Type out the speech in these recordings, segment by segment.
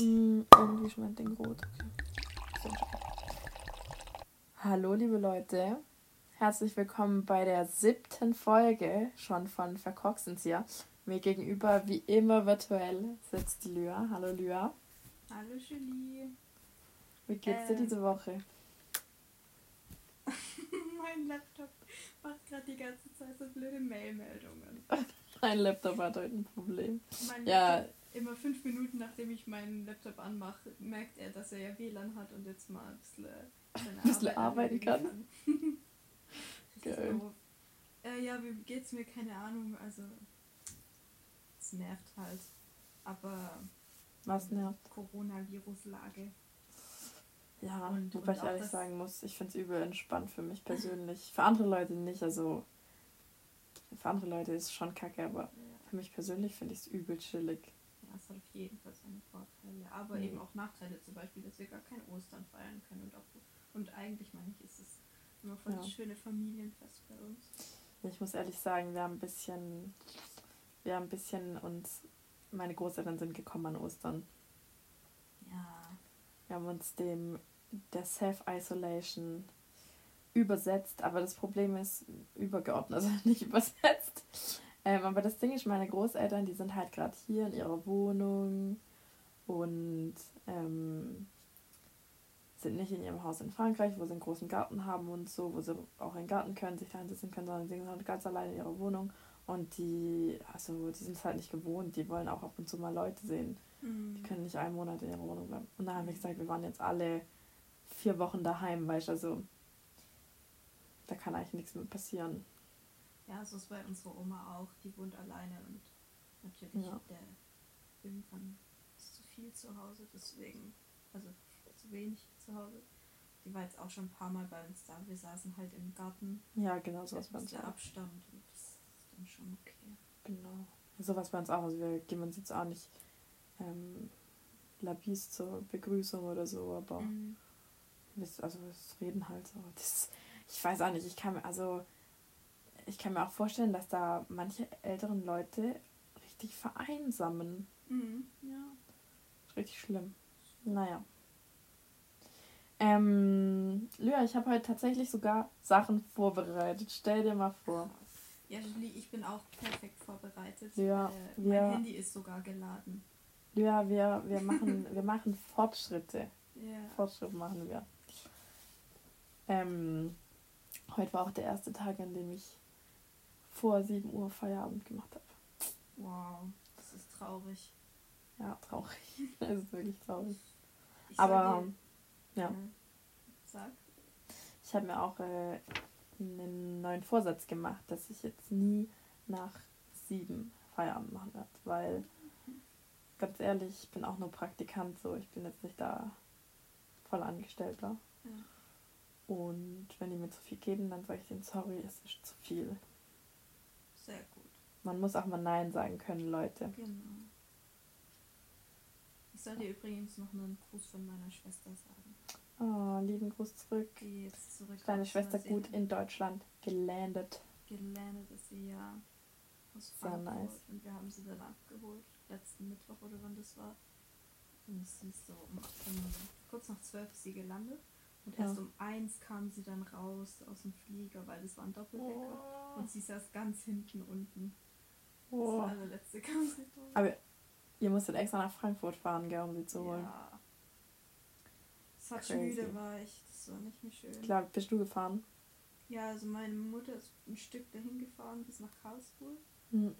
Mm, irgendwie schmeckt den rot. Okay. Hallo, liebe Leute. Herzlich willkommen bei der siebten Folge schon von Verkorksenzieher. Mir gegenüber, wie immer virtuell, sitzt Lyra. Hallo, Lyra. Hallo, Julie. Wie geht's dir Äh. diese Woche? mein Laptop macht gerade die ganze Zeit so blöde Mail-Meldungen. Mein Laptop hat heute ein Problem. Mein Ja. Laptop, immer fünf Minuten nachdem ich meinen Laptop anmache, merkt er, dass er ja WLAN hat und jetzt mal ein bisschen, seine Bisschen Arbeit arbeiten kann. Richtig Geil. Äh, ja, wie geht's mir? Keine Ahnung. Also, es nervt halt. Aber Was nervt? Coronavirus-Lage. Ja, Und- wobei und ich ehrlich sagen muss, ich finde es übel entspannt für mich persönlich. Für andere Leute nicht, also für andere Leute ist es schon kacke, aber Ja. für mich persönlich finde ich es übel chillig. Ja, es hat auf jeden Fall seine Vorteile, aber Mhm. eben auch Nachteile, zum Beispiel, dass wir gar kein Ostern feiern können und auch und eigentlich meine ich, ist es immer voll das Ja. schöne Familienfest bei uns. Ich muss ehrlich sagen, wir haben ein bisschen, wir haben ein bisschen uns, meine Großeltern sind gekommen an Ostern. Ja. Wir haben uns dem der Self-Isolation übersetzt, aber das Problem ist übergeordnet, also nicht übersetzt. Ähm, aber das Ding ist, meine Großeltern, die sind halt gerade hier in ihrer Wohnung und ähm, sind nicht in ihrem Haus in Frankreich, wo sie einen großen Garten haben und so, wo sie auch in den Garten können, sich da hinsetzen können, sondern sie sind halt ganz allein in ihrer Wohnung. Und die, also die sind es halt nicht gewohnt, die wollen auch ab und zu mal Leute sehen. Mhm. Die können nicht einen Monat in ihrer Wohnung bleiben. Und dann haben wir gesagt, wir waren jetzt alle vier Wochen daheim, weißt du, also da kann eigentlich nichts mehr passieren. Ja, so ist bei unserer Oma auch. Die wohnt alleine und natürlich Ja. der irgendwann ist zu viel zu Hause, deswegen, also zu wenig zu Hause. Die war jetzt auch schon ein paar Mal bei uns da. Wir saßen halt im Garten. Ja, genau, sowas bei mit uns der. Abstand und das ist dann schon okay. Genau. Sowas bei uns auch. Also wir geben uns jetzt auch nicht ähm, Labis zur Begrüßung oder so, aber Mhm. wir, also wir reden halt so. Das, ich weiß auch nicht, ich kann mir, also ich kann mir auch vorstellen, dass da manche älteren Leute richtig vereinsamen. Mhm. Ja. Richtig schlimm. Naja. Ähm, Lyra, ich habe heute tatsächlich sogar Sachen vorbereitet. Stell dir mal vor. Ja, Julie, ich bin auch perfekt vorbereitet. Ja, äh, mein Handy ist sogar geladen. Lyra, wir, wir, machen, wir machen Fortschritte. Ja. Fortschritt machen wir. Ähm, heute war auch der erste Tag, an dem ich vor 7 Uhr Feierabend gemacht habe. Wow, das ist traurig. Ja, traurig. Es ist wirklich traurig. Ich Aber dir- ja. Sag. ich habe mir auch äh, einen neuen Vorsatz gemacht, dass ich jetzt nie nach sieben Feierabend machen werde. Weil, ganz ehrlich, ich bin auch nur Praktikant, so ich bin jetzt nicht da voll Angestellter. Ja. Und wenn die mir zu viel geben, dann sage ich denen, sorry, es ist zu viel. Sehr gut. Man muss auch mal Nein sagen können, Leute. Genau. Ich soll dir übrigens noch einen Gruß von meiner Schwester sagen. Oh, lieben Gruß zurück. Die jetzt zurück Deine Schwester gut in Deutschland gelandet. gelandet ist sie ja aus Sehr Frankfurt nice. und wir haben sie dann abgeholt letzten Mittwoch oder wann das war und sie ist so um, um kurz nach zwölf ist sie gelandet und Ja. erst um eins kam sie dann raus aus dem Flieger weil das war ein Doppeldecker und sie saß ganz hinten unten Oh. das allerletzte kam sie raus. Aber ihr musstet extra nach Frankfurt fahren, gell, um sie zu holen. ja es hat Crazy. müde war ich das war nicht mehr schön Klar, bist du gefahren? ja also meine Mutter ist ein Stück dahin gefahren bis nach Karlsruhe Hm.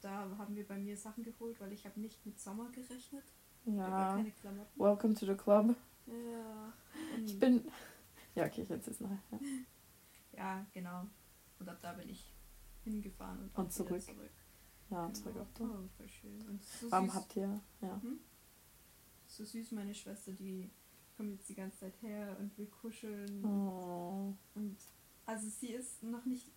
Da haben wir bei mir Sachen geholt, weil ich habe nicht mit Sommer gerechnet. Ja Ja. keine Klamotten. Welcome to the club. Ja. Ich bin. Ja, okay, ich erzähl's noch. Ja. Ja, genau. Und ab da bin ich hingefahren und, Und zurück. zurück. Ja, Genau. zurück auf du. Oh, voll schön. Und so Warum süß, habt ihr. Ja. so süß meine Schwester, die kommt jetzt die ganze Zeit her und will kuscheln. Oh. Und also sie ist noch nicht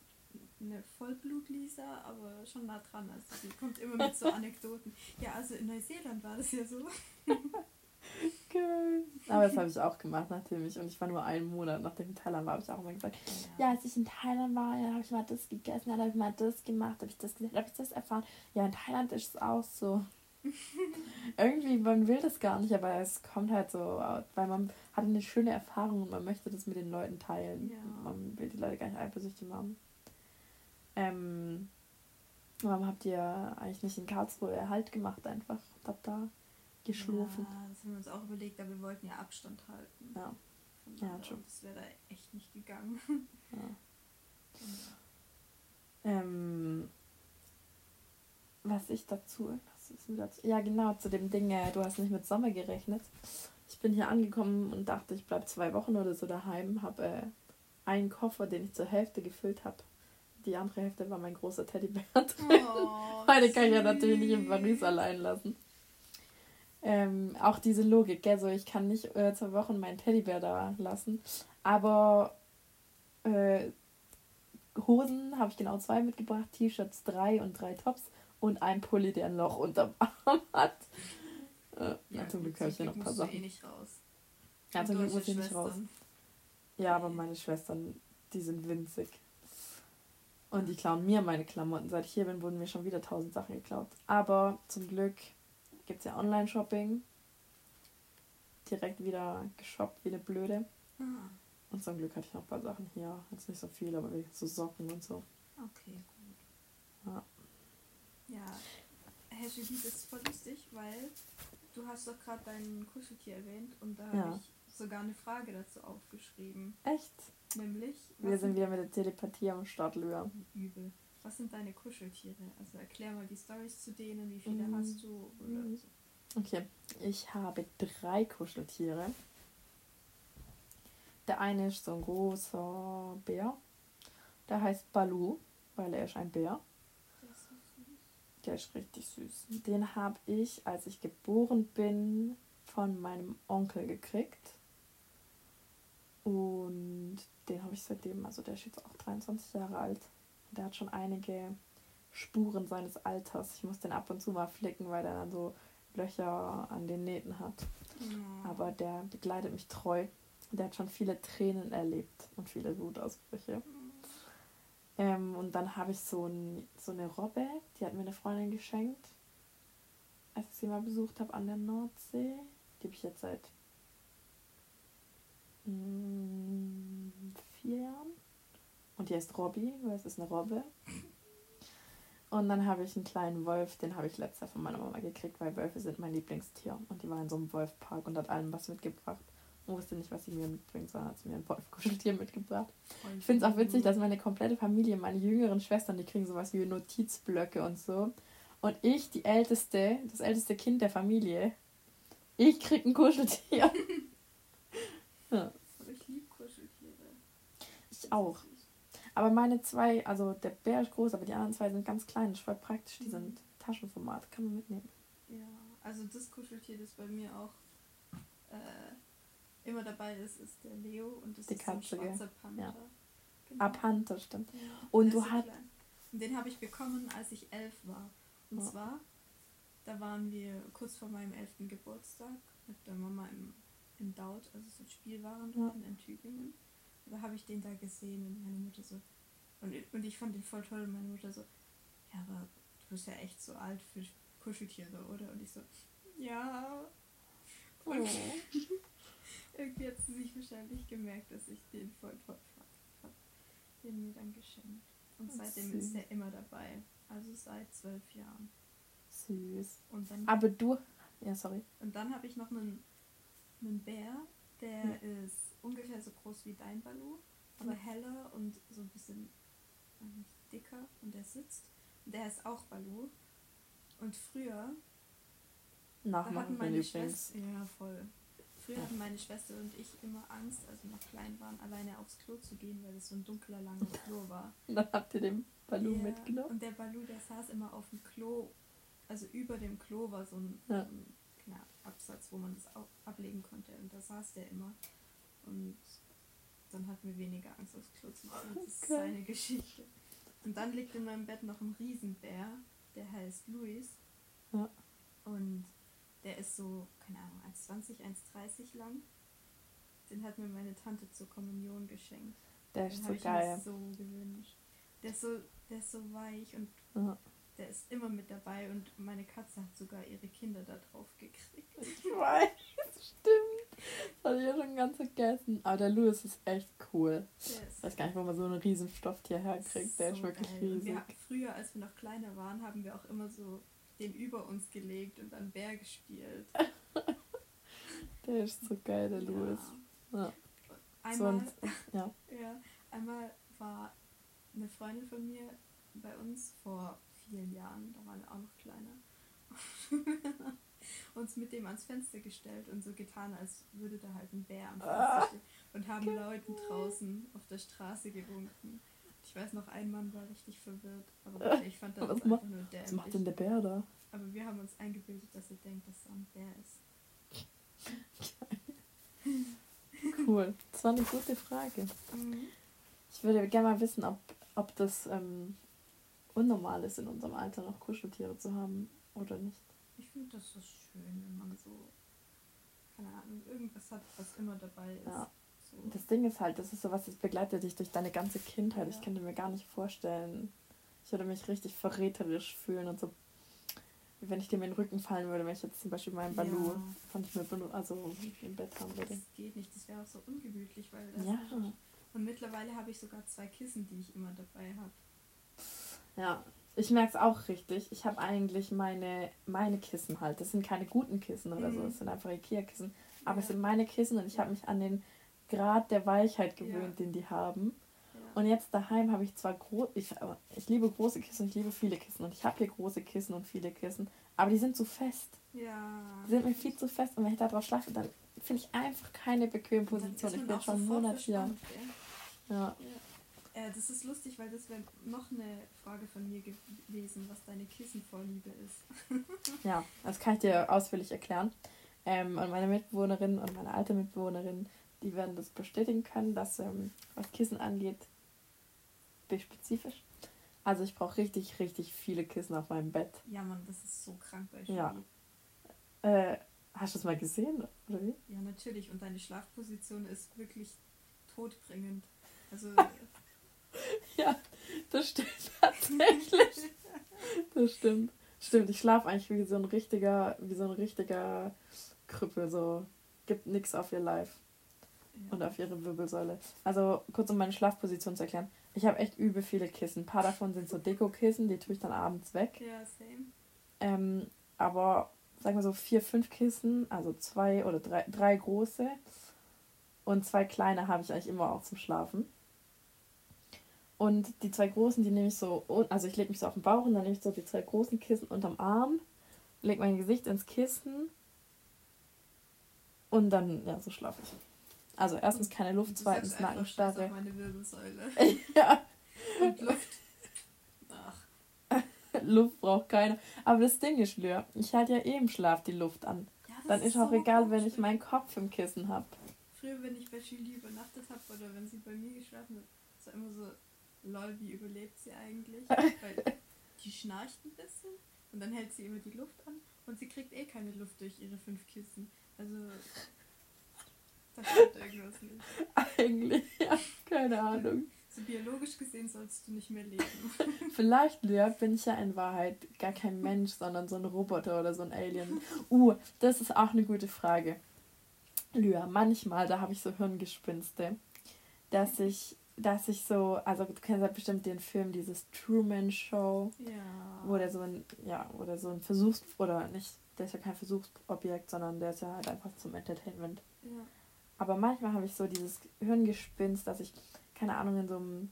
eine Vollblut-Lisa, aber schon nah dran. Also sie kommt immer mit so Anekdoten. Ja, also in Neuseeland war das ja so. Geil. Aber das habe ich auch gemacht, nachdem ich. Und ich war nur einen Monat, nachdem ich in Thailand war, habe ich auch immer gesagt: Ja, als ich in Thailand war, ja, habe ich mal das gegessen, dann habe ich mal das gemacht, habe ich das gesehen, habe ich das erfahren. Ja, in Thailand ist es auch so. Irgendwie, man will das gar nicht, aber es kommt halt so, weil man hat eine schöne Erfahrung und man möchte das mit den Leuten teilen. Ja. Man will die Leute gar nicht eifersüchtig machen. Ähm, warum habt ihr eigentlich nicht in Karlsruhe Halt gemacht einfach? Habt da geschlurfen? Ja, das haben wir uns auch überlegt, aber wir wollten ja Abstand halten. Ja. Ja, true. Das wäre da echt nicht gegangen. Ja. ähm, was ich dazu, was ist mir dazu? Ja, genau, zu dem Ding, äh, du hast nicht mit Sommer gerechnet. Ich bin hier angekommen und dachte, ich bleibe zwei Wochen oder so daheim, habe äh, einen Koffer, den ich zur Hälfte gefüllt habe. Die andere Hälfte war mein großer Teddybär. Oh, Meine kann ich ja natürlich nicht in Paris allein lassen. Ähm, auch diese Logik, gell? So, ich kann nicht äh, zwei Wochen meinen Teddybär da lassen. Aber äh, Hosen habe ich genau zwei mitgebracht, T-Shirts drei und drei Tops und ein Pulli, der ein Loch unterm Arm hat. Äh, ja, zum Glück habe ich ja noch ein paar Sachen. Eh nicht raus. Ja, zum Glück muss ich nicht raus. Ja, aber meine Schwestern, die sind winzig. Und die klauen mir meine Klamotten. Seit ich hier bin, wurden mir schon wieder tausend Sachen geklaut. Aber zum Glück gibt es ja Online-Shopping. Direkt wieder geshoppt wie eine Blöde. Ah. Und zum Glück hatte ich noch ein paar Sachen hier. Jetzt nicht so viel, aber so Socken und so. Okay, gut. Ja. Ja, Herr Julie, das ist voll lustig, weil du hast doch gerade dein Kuscheltier erwähnt und da ja. habe ich sogar eine Frage dazu aufgeschrieben. Echt? Nämlich? Wir sind wieder mit der Telepathie am Start, Lyra. Übel. Was sind deine Kuscheltiere? Also erklär mal die Stories zu denen, wie viele mhm. hast du oder mhm. so. Okay, ich habe drei Kuscheltiere. Der eine ist so ein großer Bär. Der heißt Balu, weil er ist ein Bär. Der ist, so süß. Der ist richtig süß. Den habe ich, als ich geboren bin, von meinem Onkel gekriegt. Und den habe ich seitdem, also der ist jetzt auch 23 Jahre alt. Der hat schon einige Spuren seines Alters. Ich muss den ab und zu mal flicken, weil der dann so Löcher an den Nähten hat. Ja. Aber der begleitet mich treu. Der hat schon viele Tränen erlebt und viele Wutausbrüche. Ähm, und dann habe ich so, ein, so eine Robbe, die hat mir eine Freundin geschenkt, als ich sie mal besucht habe an der Nordsee. Die habe ich jetzt seit mm, vier Jahren. Und die heißt Robby, weil es ist eine Robbe. Und dann habe ich einen kleinen Wolf, den habe ich letztes Jahr von meiner Mama gekriegt, weil Wölfe sind mein Lieblingstier. Und die war in so einem Wolfpark und hat allem was mitgebracht. Und wusste nicht, was sie mir mitbringt, sondern hat sie mir ein Wolfkuscheltier mitgebracht. Ich finde es auch witzig, dass meine komplette Familie, meine jüngeren Schwestern, die kriegen sowas wie Notizblöcke und so. Und ich, die älteste, das älteste Kind der Familie, ich krieg ein Kuscheltier. ja. Ich liebe Kuscheltiere. Ich auch. Aber meine zwei, also der Bär ist groß, aber die anderen zwei sind ganz klein. Das ist voll praktisch. Die sind Taschenformat, kann man mitnehmen. Ja, also das Kuscheltier, das bei mir auch äh, immer dabei ist, ist der Leo und das die ist Katze, ein schwarzer Panther. Ja. Genau. Ah, Panther, stimmt. Ja. Und du hast. Den habe ich bekommen, als ich elf war. Und ja. zwar, da waren wir kurz vor meinem elften Geburtstag mit der Mama im, im Daut, also so Spielwarenladen ja. in Tübingen. Da habe ich den da gesehen und meine Mutter so. Und, und ich fand den voll toll und meine Mutter so, ja, aber du bist ja echt so alt für Kuscheltiere, oder? Und ich so, ja. Und oh. irgendwie hat sie sich wahrscheinlich gemerkt, dass ich den voll toll fand. Hab den mir dann geschenkt. Und seitdem süß. ist er immer dabei. Also seit zwölf Jahren. Süß. Und dann, aber du. Ja, sorry. Und dann habe ich noch einen, einen Bär, der hm. ist ungefähr so groß wie dein Balu, aber hm. heller und so ein bisschen dicker und der sitzt. Und der ist auch Balu. Und früher Nachmachen meine Schwester, ja voll. Früher ja. hatten meine Schwester und ich immer Angst, als wir noch klein waren, alleine aufs Klo zu gehen, weil es so ein dunkler, langer Klo war. Und dann habt ihr den Balu ja, mitgenommen? Und der Balu, der saß immer auf dem Klo, also über dem Klo war so ein, ja. ein Absatz, wo man das auch ablegen konnte. Und da saß der immer. Und dann hatten wir weniger Angst aufs Klo zu machen. Das ist seine Geschichte. Und dann liegt in meinem Bett noch ein Riesenbär, der heißt Luis. Ja. Und der ist so, keine Ahnung, 1,20, 1,30 lang. Den hat mir meine Tante zur Kommunion geschenkt. Der ist Den so geil. so gewünscht. Der ist so, der ist so weich und ja. der ist immer mit dabei und meine Katze hat sogar ihre Kinder da drauf gekriegt. Ich weiß, stimmt. Das hatte ich ja schon ganz vergessen. Aber der Louis ist echt cool. Ich weiß gar nicht, wo man so einen riesen Stofftier herkriegt. Der ist wirklich geil. riesig. Wir, früher, als wir noch kleiner waren, haben wir auch immer so den über uns gelegt und dann Bär gespielt. der ist so geil, der Louis. Ja. Einmal, Sonst, ja. ja, einmal war eine Freundin von mir bei uns vor vielen Jahren, da waren wir auch noch kleiner, uns mit dem ans Fenster gestellt und so getan, als würde da halt ein Bär am Fenster ah, stehen und haben geil. Leuten draußen auf der Straße gewunken. Ich weiß noch, ein Mann war richtig verwirrt, aber ich fand das einfach nur dämlich. Was macht denn der Bär da? Aber wir haben uns eingebildet, dass er denkt, dass er ein Bär ist. Cool, das war eine gute Frage. Mhm. Ich würde gerne mal wissen, ob, ob das ähm, unnormal ist, in unserem Alter noch Kuscheltiere zu haben oder nicht. Ich finde das so schön, wenn man so, keine Ahnung, irgendwas hat, was immer dabei ist. Ja. So. Das Ding ist halt, das ist sowas, das begleitet dich durch deine ganze Kindheit. Ja. Ich könnte mir gar nicht vorstellen, ich würde mich richtig verräterisch fühlen und so, wenn ich dir in den Rücken fallen würde, wenn ich jetzt zum Beispiel meinen Balu ja. von ich mir also im Bett haben würde. Das geht nicht, das wäre auch so ungemütlich, weil das ja. Und mittlerweile habe ich sogar zwei Kissen, die ich immer dabei habe. Ja, ich merke es auch richtig. Ich habe eigentlich meine, meine Kissen halt. Das sind keine guten Kissen oder mhm. so, das sind einfach Ikea-Kissen. Aber ja. es sind meine Kissen und ich habe mich an den Grad der Weichheit gewöhnt, ja. den die haben. Ja. Und jetzt daheim habe ich zwar groß, ich, ich liebe große Kissen und ich liebe viele Kissen und ich habe hier große Kissen und viele Kissen, aber die sind zu fest. Ja. Die sind mir viel zu fest und wenn ich da drauf schlafe, dann finde ich einfach keine bequeme Position. Ich bin schon einen Monat hier. Ja. Äh, das ist lustig, weil das wäre noch eine Frage von mir gewesen, was deine Kissenvorliebe ist. ja, das kann ich dir ausführlich erklären. Ähm, und meine Mitbewohnerin und meine alte Mitbewohnerin, die werden das bestätigen können, dass ähm, was Kissen angeht, bin ich spezifisch. Also ich brauche richtig, richtig viele Kissen auf meinem Bett. Ja, Mann, das ist so krank bei Ja. Äh, hast du das mal gesehen, oder wie? Ja, natürlich. Und deine Schlafposition ist wirklich todbringend. Also ja, das stimmt tatsächlich. Das stimmt. Stimmt, ich schlafe eigentlich wie so ein richtiger, wie so ein richtiger Krüppel, so gibt nichts auf ihr Live ja. und auf ihre Wirbelsäule. Also kurz um meine Schlafposition zu erklären. Ich habe echt übel viele Kissen. Ein paar davon sind so Deko-Kissen, die tue ich dann abends weg. Ja, same. Ähm, aber sagen wir so vier, fünf Kissen, also zwei oder drei, drei große und zwei kleine habe ich eigentlich immer auch zum Schlafen. Und die zwei großen, die nehme ich so, also ich lege mich so auf den Bauch und dann nehme ich so die zwei großen Kissen unterm Arm, lege mein Gesicht ins Kissen und dann, ja, so schlafe ich. Also erstens keine Luft, zweitens Nackenstarre. meine Wirbelsäule. ja. Und Luft. Ach. Luft braucht keine. Aber das Ding ist, Lür, ich halte ja eh im Schlaf die Luft an. Ja, dann ist, ist auch so egal, wenn ich meinen Kopf im Kissen habe. Früher, wenn ich bei Julie übernachtet habe oder wenn sie bei mir geschlafen hat, war immer so, lol, wie überlebt sie eigentlich? Weil die schnarcht ein bisschen und dann hält sie immer die Luft an und sie kriegt eh keine Luft durch ihre fünf Kissen. Also da stimmt irgendwas nicht. Eigentlich, ja, keine Ahnung. So biologisch gesehen sollst du nicht mehr leben. Vielleicht, Lea, bin ich ja in Wahrheit gar kein Mensch, sondern so ein Roboter oder so ein Alien. Uh, das ist auch eine gute Frage. Lea, manchmal, da habe ich so Hirngespinste, dass ich dass ich so, also du kennst ja bestimmt den Film, dieses Truman Show, ja. wo der so ein, ja, oder so ein Versuchs, oder nicht, der ist ja kein Versuchsobjekt, sondern der ist ja halt einfach zum Entertainment. Ja. Aber manchmal habe ich so dieses Hirngespinst, dass ich, keine Ahnung, in so einem,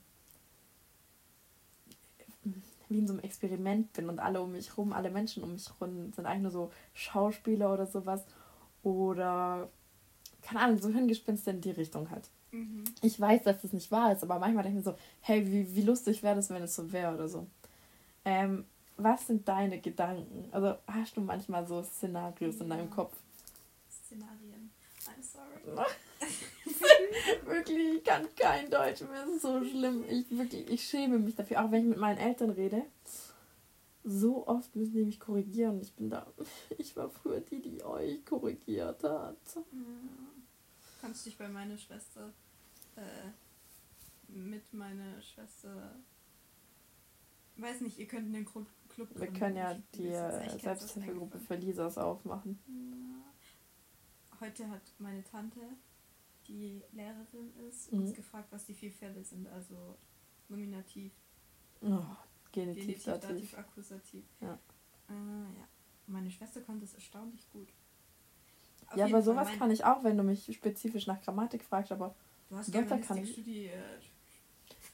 wie in so einem Experiment bin und alle um mich rum, alle Menschen um mich rum sind eigentlich nur so Schauspieler oder sowas. Oder, keine Ahnung, so Hirngespinste in die Richtung halt. Mhm. Ich weiß, dass das nicht wahr ist, aber manchmal denke ich mir so, hey, wie, wie lustig wäre das, wenn es so wäre oder so. Ähm, was sind deine Gedanken? Also hast du manchmal so Szenarios ja. in deinem Kopf? Szenarien. I'm sorry. wirklich, ich kann kein Deutsch mehr. Es ist so schlimm. Ich, wirklich, ich schäme mich dafür. Auch wenn ich mit meinen Eltern rede. So oft müssen die mich korrigieren. Ich bin da. Ich war früher die, die euch korrigiert hat. Ja. Kannst dich bei meiner Schwester äh, mit meiner Schwester. Weiß nicht, ihr könnt in den Club, Club Wir gründen. können ja Ich die äh, Selbsthilfegruppe für Lisas aufmachen. Ja. Heute hat meine Tante, die Lehrerin ist, Mhm. uns gefragt, was die vier Fälle sind. Also Nominativ, Oh, Genitiv, Genitiv, Dativ. Dativ, Akkusativ. Ja. Äh, ja. Meine Schwester konnte es erstaunlich gut. Auf Ja, aber sowas kann ich auch, wenn du mich spezifisch nach Grammatik fragst, aber Du hast Wörter kann ich. studiert.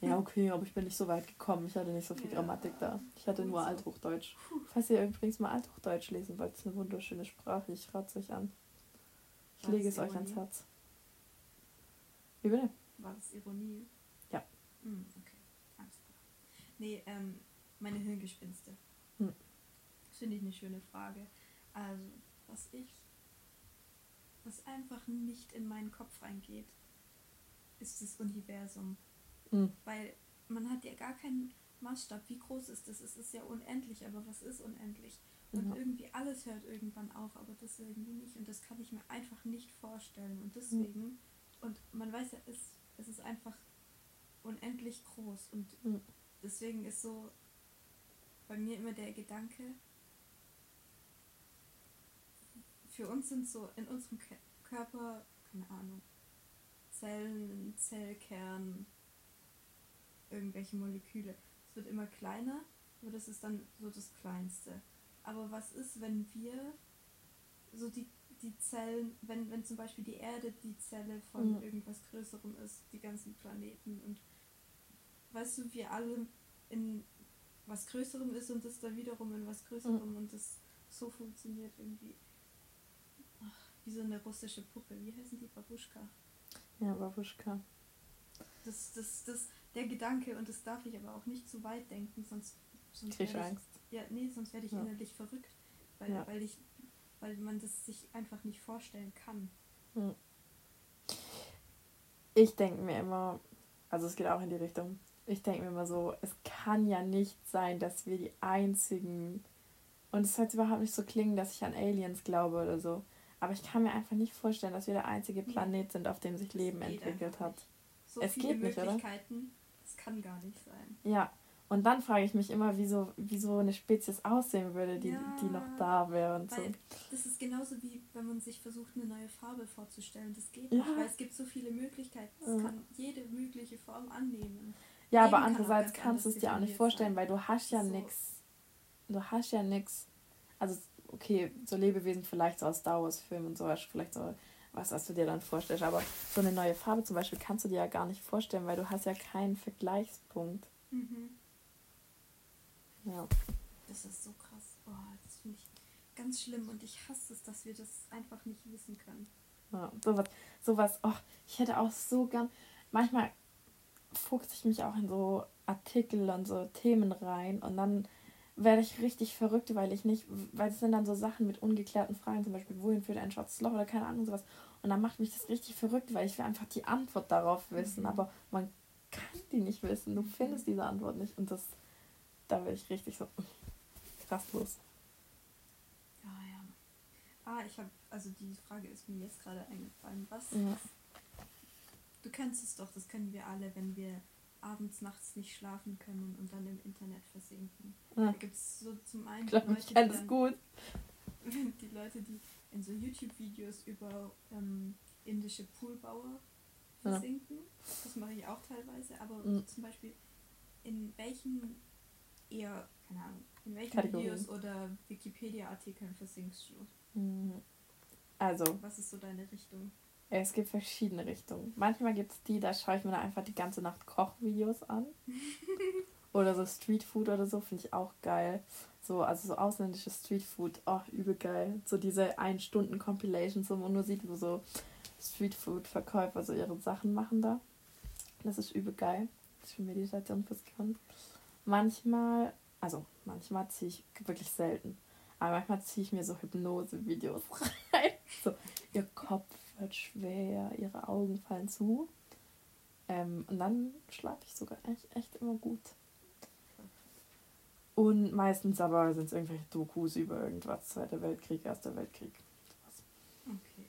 ja, okay, aber ich bin nicht so weit gekommen. Ich hatte nicht so viel Ja, Grammatik da. Ich hatte nur so. Althochdeutsch. Falls ihr übrigens mal Althochdeutsch lesen wollt, ist eine wunderschöne Sprache. Ich rate es euch an. Ich War lege es euch ans Ironie? Herz. Wie bitte? War das Ironie? Ja. Hm, okay. Alles klar. Nee, ähm, meine Hirngespinste. Hm. Das finde ich eine schöne Frage. Also, was ich, was einfach nicht in meinen Kopf reingeht, ist das Universum. Hm. Weil man hat ja gar keinen Maßstab. Wie groß ist das? Es ist ja unendlich, aber was ist unendlich? Und Ja. irgendwie alles hört irgendwann auf, aber das irgendwie nicht. Und das kann ich mir einfach nicht vorstellen. Und deswegen, und man weiß ja, es, es ist einfach unendlich groß. Und Mhm. deswegen ist so bei mir immer der Gedanke, für uns sind so in unserem Körper, keine Ahnung, Zellen, Zellkern, irgendwelche Moleküle. Es wird immer kleiner, aber das ist dann so das Kleinste. Aber was ist, wenn wir so die, die Zellen, wenn, wenn zum Beispiel die Erde die Zelle von Mhm. irgendwas Größerem ist, die ganzen Planeten und weißt du, wir alle in was Größerem ist und das da wiederum in was Größerem und das so funktioniert irgendwie. Ach, wie so eine russische Puppe. Wie heißen die? Babuschka. Ja, Babuschka. Das, das, das, der Gedanke, und das darf ich aber auch nicht zu weit denken, sonst, sonst werde ich, Angst? ja, nee, sonst werde ich Ja. innerlich verrückt, weil, Ja. weil ich, weil man das sich einfach nicht vorstellen kann. Ich denke mir immer, also es geht auch in die Richtung, ich denke mir immer so, es kann ja nicht sein, dass wir die einzigen, und es soll jetzt überhaupt nicht so klingen, dass ich an Aliens glaube oder so, aber ich kann mir einfach nicht vorstellen, dass wir der einzige. Planet sind, auf dem sich Leben entwickelt hat. So Es viele geht nicht, oder? Das kann gar nicht sein. Ja, und dann frage ich mich immer, wieso, wieso eine Spezies aussehen würde, die, Ja, die noch da wäre und so. Das ist genauso wie wenn man sich versucht, eine neue Farbe vorzustellen. Das geht Ja. nicht, weil es gibt so viele Möglichkeiten. Es Ja. kann jede mögliche Form annehmen. Ja, Leben aber kann andererseits ganz kannst du es dir auch nicht vorstellen, sein. weil du hast ja So. nix. Du hast ja nix. Also, okay, so Lebewesen vielleicht so aus Star Wars-Filmen und so, hast du vielleicht so was, was du dir dann vorstellst. Aber so eine neue Farbe zum Beispiel kannst du dir ja gar nicht vorstellen, weil du hast ja keinen Vergleichspunkt. Mhm. Ja. Das ist so krass. Oh, das finde ich ganz schlimm und ich hasse es, dass wir das einfach nicht wissen können. ja sowas, sowas, oh, ich hätte auch so gern. Manchmal fuchse ich mich auch in so Artikel und so Themen rein und dann werde ich richtig verrückt, weil ich nicht, weil es sind dann so Sachen mit ungeklärten Fragen, zum Beispiel, wohin führt ein schwarzes Loch oder keine Ahnung, sowas. Und dann macht mich das richtig verrückt, weil ich will einfach die Antwort darauf wissen, Mhm. aber man kann die nicht wissen. Du findest diese Antwort nicht und das, da will ich richtig so rastlos. Ja, ja. Ah, ich habe, also die Frage ist mir jetzt gerade eingefallen. Was? Ja. Du kennst es doch, das kennen wir alle, wenn wir abends, nachts nicht schlafen können und dann im Internet versinken. Ja. Da gibt es so zum einen Ich glaube, ich kenne es gut. die Leute, die in so YouTube-Videos über ähm, indische Poolbauer Ja. versinken. Das mache ich auch teilweise, aber Mhm. zum Beispiel in welchen eher, keine Ahnung, in welchen Kategorien. Videos oder Wikipedia-Artikeln versinkst du? Mhm. Also, Was ist so deine Richtung? Es gibt verschiedene Richtungen. Manchmal gibt es die, da schaue ich mir dann einfach die ganze Nacht Kochvideos an. oder so Streetfood oder so, finde ich auch geil. So, also so ausländisches Streetfood, oh, übel geil. So diese 1-Stunden-Compilations, wo man nur sieht, wo so Streetfood-Verkäufer so ihre Sachen machen da. Das ist übel geil. Das ist für Meditation fürs Gehirn. Manchmal, also manchmal ziehe ich wirklich selten. Aber manchmal ziehe ich mir so Hypnose-Videos rein. So, ihr Kopf wird schwer, ihre Augen fallen zu. Ähm, und dann schlafe ich sogar echt, echt immer gut. Und meistens aber sind es irgendwelche Dokus über irgendwas, Zweiter Weltkrieg, Erster Weltkrieg. Okay.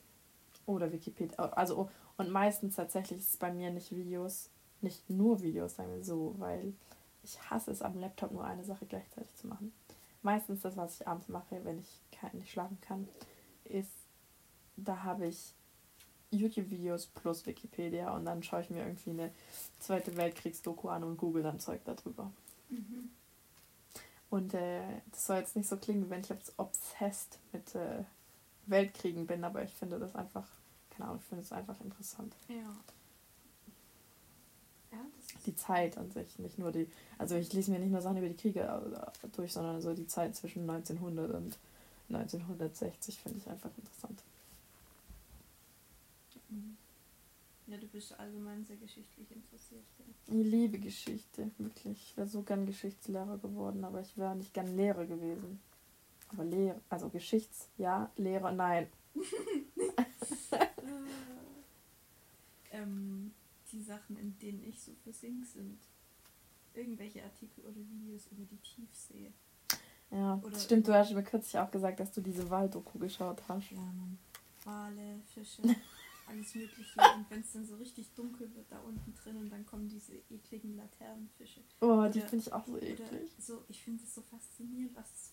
Oder Wikipedia. Also, und meistens tatsächlich ist es bei mir nicht Videos, nicht nur Videos, sagen wir so, weil ich hasse es am Laptop nur eine Sache gleichzeitig zu machen. meistens das, was ich abends mache, wenn ich nicht schlafen kann, ist, da habe ich YouTube-Videos plus Wikipedia und dann schaue ich mir irgendwie eine Zweite Weltkriegsdoku an und google dann Zeug darüber. Mhm. Und äh, das soll jetzt nicht so klingen, wie wenn ich jetzt obsessed mit äh, Weltkriegen bin, aber ich finde das einfach, keine Ahnung, ich finde es einfach interessant. Ja. ja die Zeit an sich, nicht nur die, also ich lese mir nicht nur Sachen über die Kriege äh, durch, sondern so die Zeit zwischen 1900 und 1960 finde ich einfach interessant. Mhm. Ja, du bist allgemein sehr geschichtlich interessiert. Ja. Ich liebe Geschichte, wirklich. Ich wäre so gern Geschichtslehrer geworden, aber ich wäre nicht gern Lehrer gewesen. Aber Lehrer, also Geschichts, ja, Lehrer, nein. ähm, die Sachen, in denen ich so versinkt, sind irgendwelche Artikel oder Videos über die Tiefsee. Ja, oder stimmt, du hast mir kürzlich auch gesagt, dass du diese Walddoku geschaut hast. Ja, Mann. Wale, Fische, alles Mögliche. Und wenn es dann so richtig dunkel wird da unten drin und dann kommen diese ekligen Laternenfische. Oh, die finde ich auch so eklig. So, ich finde es so faszinierend, was es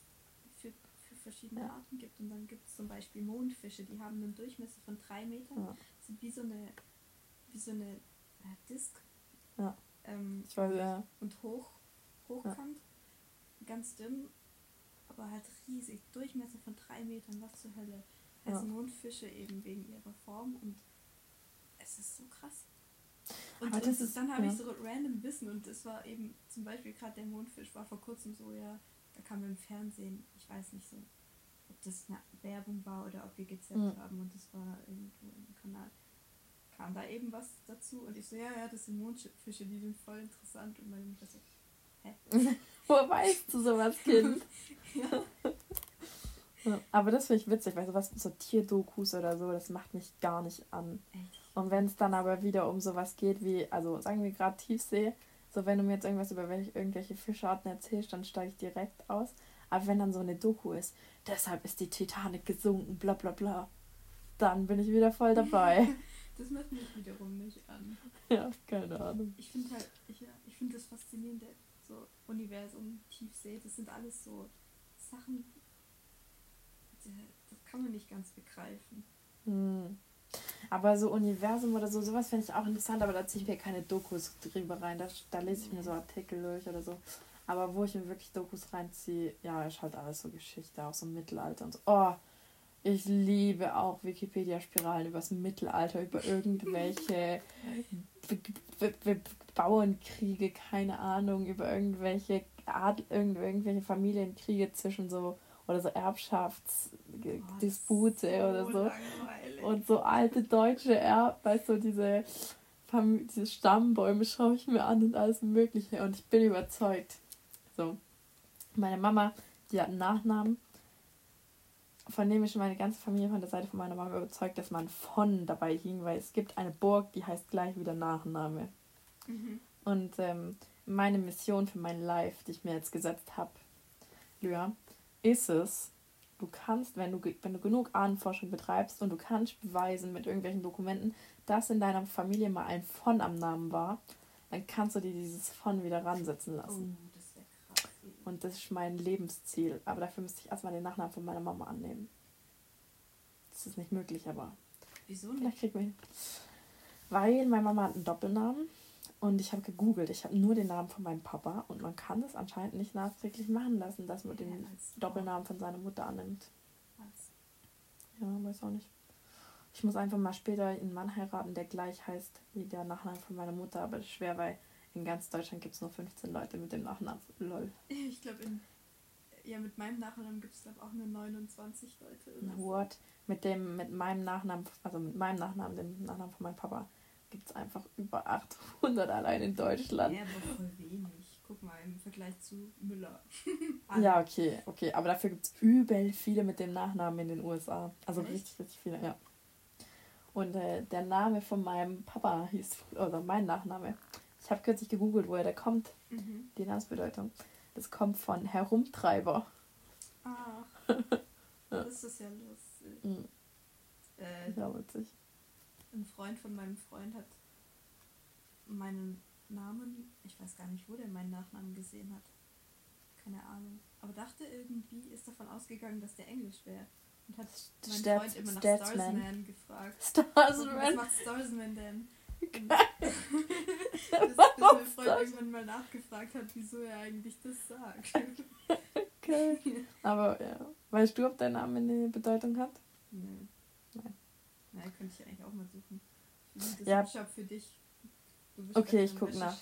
für, für verschiedene ja. Arten gibt. Und dann gibt es zum Beispiel Mondfische, die haben einen Durchmesser von drei Metern. Ja. Sind wie so eine, wie so eine äh, Disk. Ja. Ähm, ich weiß, ja. Und hoch, hochkant, ja. ganz dünn, aber halt riesig. Durchmesser von drei Metern, was zur Hölle. Also ja. Mondfische eben wegen ihrer Form und es ist so krass. Und, und ist, dann habe ja. ich so random Wissen und das war eben zum Beispiel gerade der Mondfisch war vor kurzem so, ja, da kam im Fernsehen, ich weiß nicht so, ob das eine Werbung war oder ob wir gezappt mhm. haben und das war irgendwo im Kanal. Kam da eben was dazu und ich so, ja, ja, das sind Mondfische, die sind voll interessant und meine Mutter so, hä? Woher weißt du sowas, Kind? ja. Aber das finde ich witzig, weil sowas so Tierdokus oder so, das macht mich gar nicht an. Echt? Und wenn es dann aber wieder um sowas geht wie, also sagen wir gerade Tiefsee, so wenn du mir jetzt irgendwas über welche, irgendwelche Fischarten erzählst, dann steige ich direkt aus. Aber wenn dann so eine Doku ist, deshalb ist die Titanic gesunken, bla bla bla, dann bin ich wieder voll dabei. das macht mich wiederum nicht an. Ja, keine Ahnung. Ich finde halt, ich, ich finde das faszinierende, so Universum, Tiefsee, das sind alles so Sachen, das kann man nicht ganz begreifen. Hm. Aber so Universum oder so, sowas finde ich auch interessant, aber da ziehe ich mir keine Dokus drüber rein. Da, da lese ich mir so Artikel durch oder so. Aber wo ich mir wirklich Dokus reinziehe, ja, ist halt alles so Geschichte, auch so Mittelalter und so. Oh, ich liebe auch Wikipedia-Spiralen über das Mittelalter, über irgendwelche Bauernkriege, keine Ahnung, über irgendwelche Art, irgendwelche Familienkriege zwischen so oder so Erbschaftsdispute oh, oder so. Langweilig. Und so alte deutsche Erb, weißt du, diese, diese Stammbäume schaue ich mir an und alles Mögliche. Und ich bin überzeugt. So. Meine Mama, die hat einen Nachnamen, von dem ist meine ganze Familie von der Seite von meiner Mama überzeugt, dass man von dabei hing, weil es gibt eine Burg, die heißt gleich wie der Nachname. Mhm. Und ähm, meine Mission für mein Life, die ich mir jetzt gesetzt habe, Lyra, ist es, du kannst, wenn du, wenn du genug Ahnenforschung betreibst und du kannst beweisen mit irgendwelchen Dokumenten, dass in deiner Familie mal ein von am Namen war, dann kannst du dir dieses von wieder ransetzen lassen. Oh, das krass. Und das ist mein Lebensziel. Aber dafür müsste ich erstmal den Nachnamen von meiner Mama annehmen. Das ist nicht möglich, aber. Wieso nicht? Vielleicht kriegt hin. Weil meine Mama hat einen Doppelnamen und ich habe gegoogelt, ich habe nur den Namen von meinem Papa und man kann es anscheinend nicht nachträglich machen lassen, dass man den Doppelnamen von seiner Mutter annimmt. Was? Ja, weiß auch nicht. Ich muss einfach mal später einen Mann heiraten, der gleich heißt wie der Nachname von meiner Mutter, aber das ist schwer, weil in ganz Deutschland gibt es nur 15 Leute mit dem Nachnamen. Lol. Ich glaube, ja, mit meinem Nachnamen gibt es glaube auch nur 29 Leute. What? Mit dem, mit meinem Nachnamen, also mit meinem Nachnamen, dem Nachnamen von meinem Papa, gibt es einfach über 800 allein in Deutschland. Ja, aber voll wenig. Guck mal, im Vergleich zu Müller. ja, okay, okay. Aber dafür gibt es übel viele mit dem Nachnamen in den USA. Also Echt? richtig, richtig viele, ja. Und äh, der Name von meinem Papa hieß, oder mein Nachname. Ich habe kürzlich gegoogelt, woher der kommt. Mhm. Die Namensbedeutung. Das kommt von Herumtreiber. Ach. das ist ja lustig. Mhm. Äh, ja, witzig ein Freund von meinem Freund hat meinen Namen, ich weiß gar nicht, wo der meinen Nachnamen gesehen hat. keine Ahnung. Aber dachte irgendwie, ist davon ausgegangen, dass der Englisch wäre. Und hat mein Stats- Freund immer nach Statsman. Starsman gefragt. Starsman? Was macht Starsman denn? Bis, bis mein Freund irgendwann mal nachgefragt hat, wieso er eigentlich das sagt. Okay. Aber ja. Weißt du, ob dein Name eine Bedeutung hat? Nein. Nein, könnte ich eigentlich auch mal suchen. Das Ja. ja. für dich. Okay, ich im guck nach.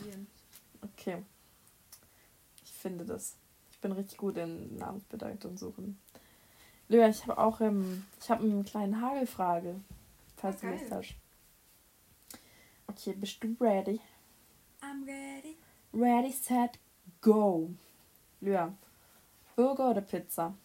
Okay. Ich finde das. Ich bin richtig gut in Namensbedeutung suchen. Lea, ich habe auch ähm, ich habe eine kleine Hagelfrage, falls Ah, du Lust hast. Okay, bist du ready? I'm ready. Ready, set, go. Lea, Burger oder Pizza?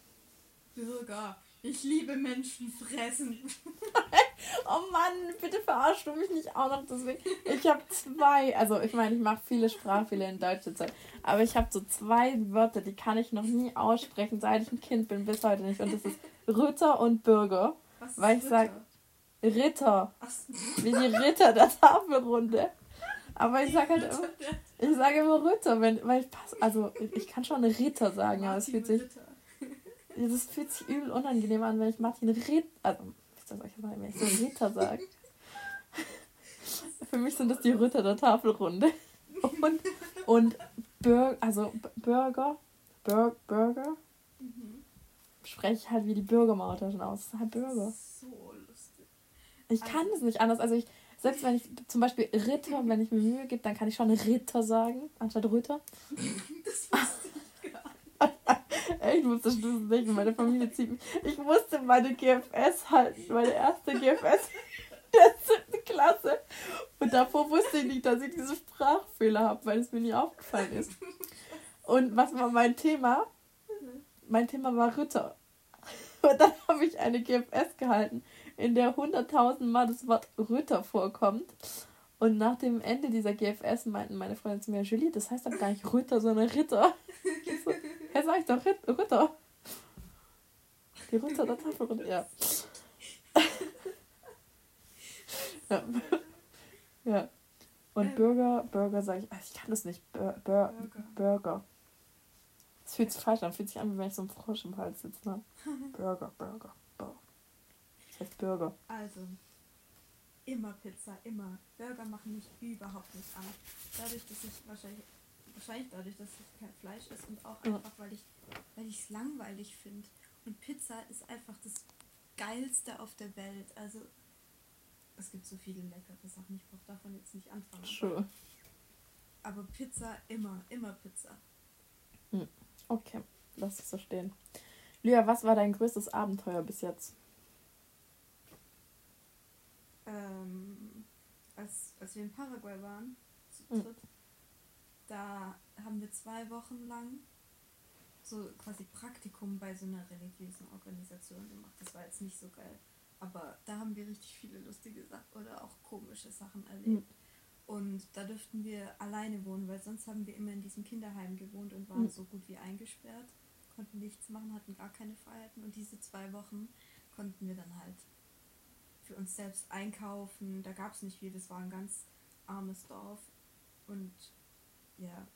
Bürger. Ich liebe Menschen fressen. Oh Mann, bitte verarschst du mich nicht auch noch deswegen. Ich habe zwei, also ich meine, ich mache viele Sprachfehler in deutscher Zeit, aber ich habe so zwei Wörter, die kann ich noch nie aussprechen, seit ich ein Kind bin, bis heute nicht. Und das ist Ritter und Bürger. Was Weil ist ich sag- Ritter? Wie die Ritter der Tafelrunde. Aber ich sag halt immer, ich sage immer Ritter, wenn, weil ich pass, also ich kann schon Ritter sagen, aber es fühlt sich, das fühlt sich übel unangenehm an, wenn ich Martin Ritter, also ich soll euch mal, wenn ich so Ritter sage. Für mich sind das die Ritter der Tafelrunde. Und, und Bur also Burger, Bur Burger, Mhm. spreche halt wie die Bürgermauter schon aus. Das ist halt Burger. So lustig. Ich kann es nicht anders. Also ich, selbst wenn ich zum Beispiel Ritter, wenn ich mir Mühe gebe, dann kann ich schon Ritter sagen, anstatt Ritter. Das wusste ich gar nicht. Echt, wusste du es nicht. Meine Familie zieht. Ich musste meine GFS halten, meine erste GFS der siebten Klasse. Und davor wusste ich nicht, dass ich diese Sprachfehler habe, weil es mir nie aufgefallen ist. Und was war mein Thema? Mein Thema war Ritter. Und dann habe ich eine GFS gehalten, in der 100.000 Mal das Wort Ritter vorkommt. Und nach dem Ende dieser GFS meinten meine Freunde zu mir, Julie, das heißt aber gar nicht Ritter, sondern Ritter. Ja, sag ich doch, Rit Ritter. Die Ritter der Tafelrunde, ja. ja. Ja. Und Ähm. Burger, Burger sage ich, ach, ich kann das nicht. Bur Bur Burger. Burger. Das fühlt sich falsch an, fühlt sich an, wie wenn ich so einen Frosch im Hals sitze. Ne? Burger, Burger, Burger. Das heißt Burger. Also, immer Pizza, immer. Burger machen mich überhaupt nicht an. Dadurch, dass ich wahrscheinlich, wahrscheinlich dadurch, dass es kein Fleisch ist und auch Ja. einfach, weil ich weil ich es langweilig finde. Und Pizza ist einfach das Geilste auf der Welt. Also, es gibt so viele leckere Sachen. Ich brauche davon jetzt nicht anfangen. Sure. Aber Pizza, immer, immer Pizza. Okay, lass es so stehen. Lea, was war dein größtes Abenteuer bis jetzt? ähm, als, als wir in Paraguay waren, zu Mhm. dritt, da haben wir zwei Wochen lang so quasi Praktikum bei so einer religiösen Organisation gemacht. Das war jetzt nicht so geil. Aber da haben wir richtig viele lustige Sachen oder auch komische Sachen erlebt. Und da dürften wir alleine wohnen, weil sonst haben wir immer in diesem Kinderheim gewohnt und waren Mhm. so gut wie eingesperrt, konnten nichts machen, hatten gar keine Freiheiten. Und diese zwei Wochen konnten wir dann halt für uns selbst einkaufen. Da gab es nicht viel, das war ein ganz armes Dorf. Und ja,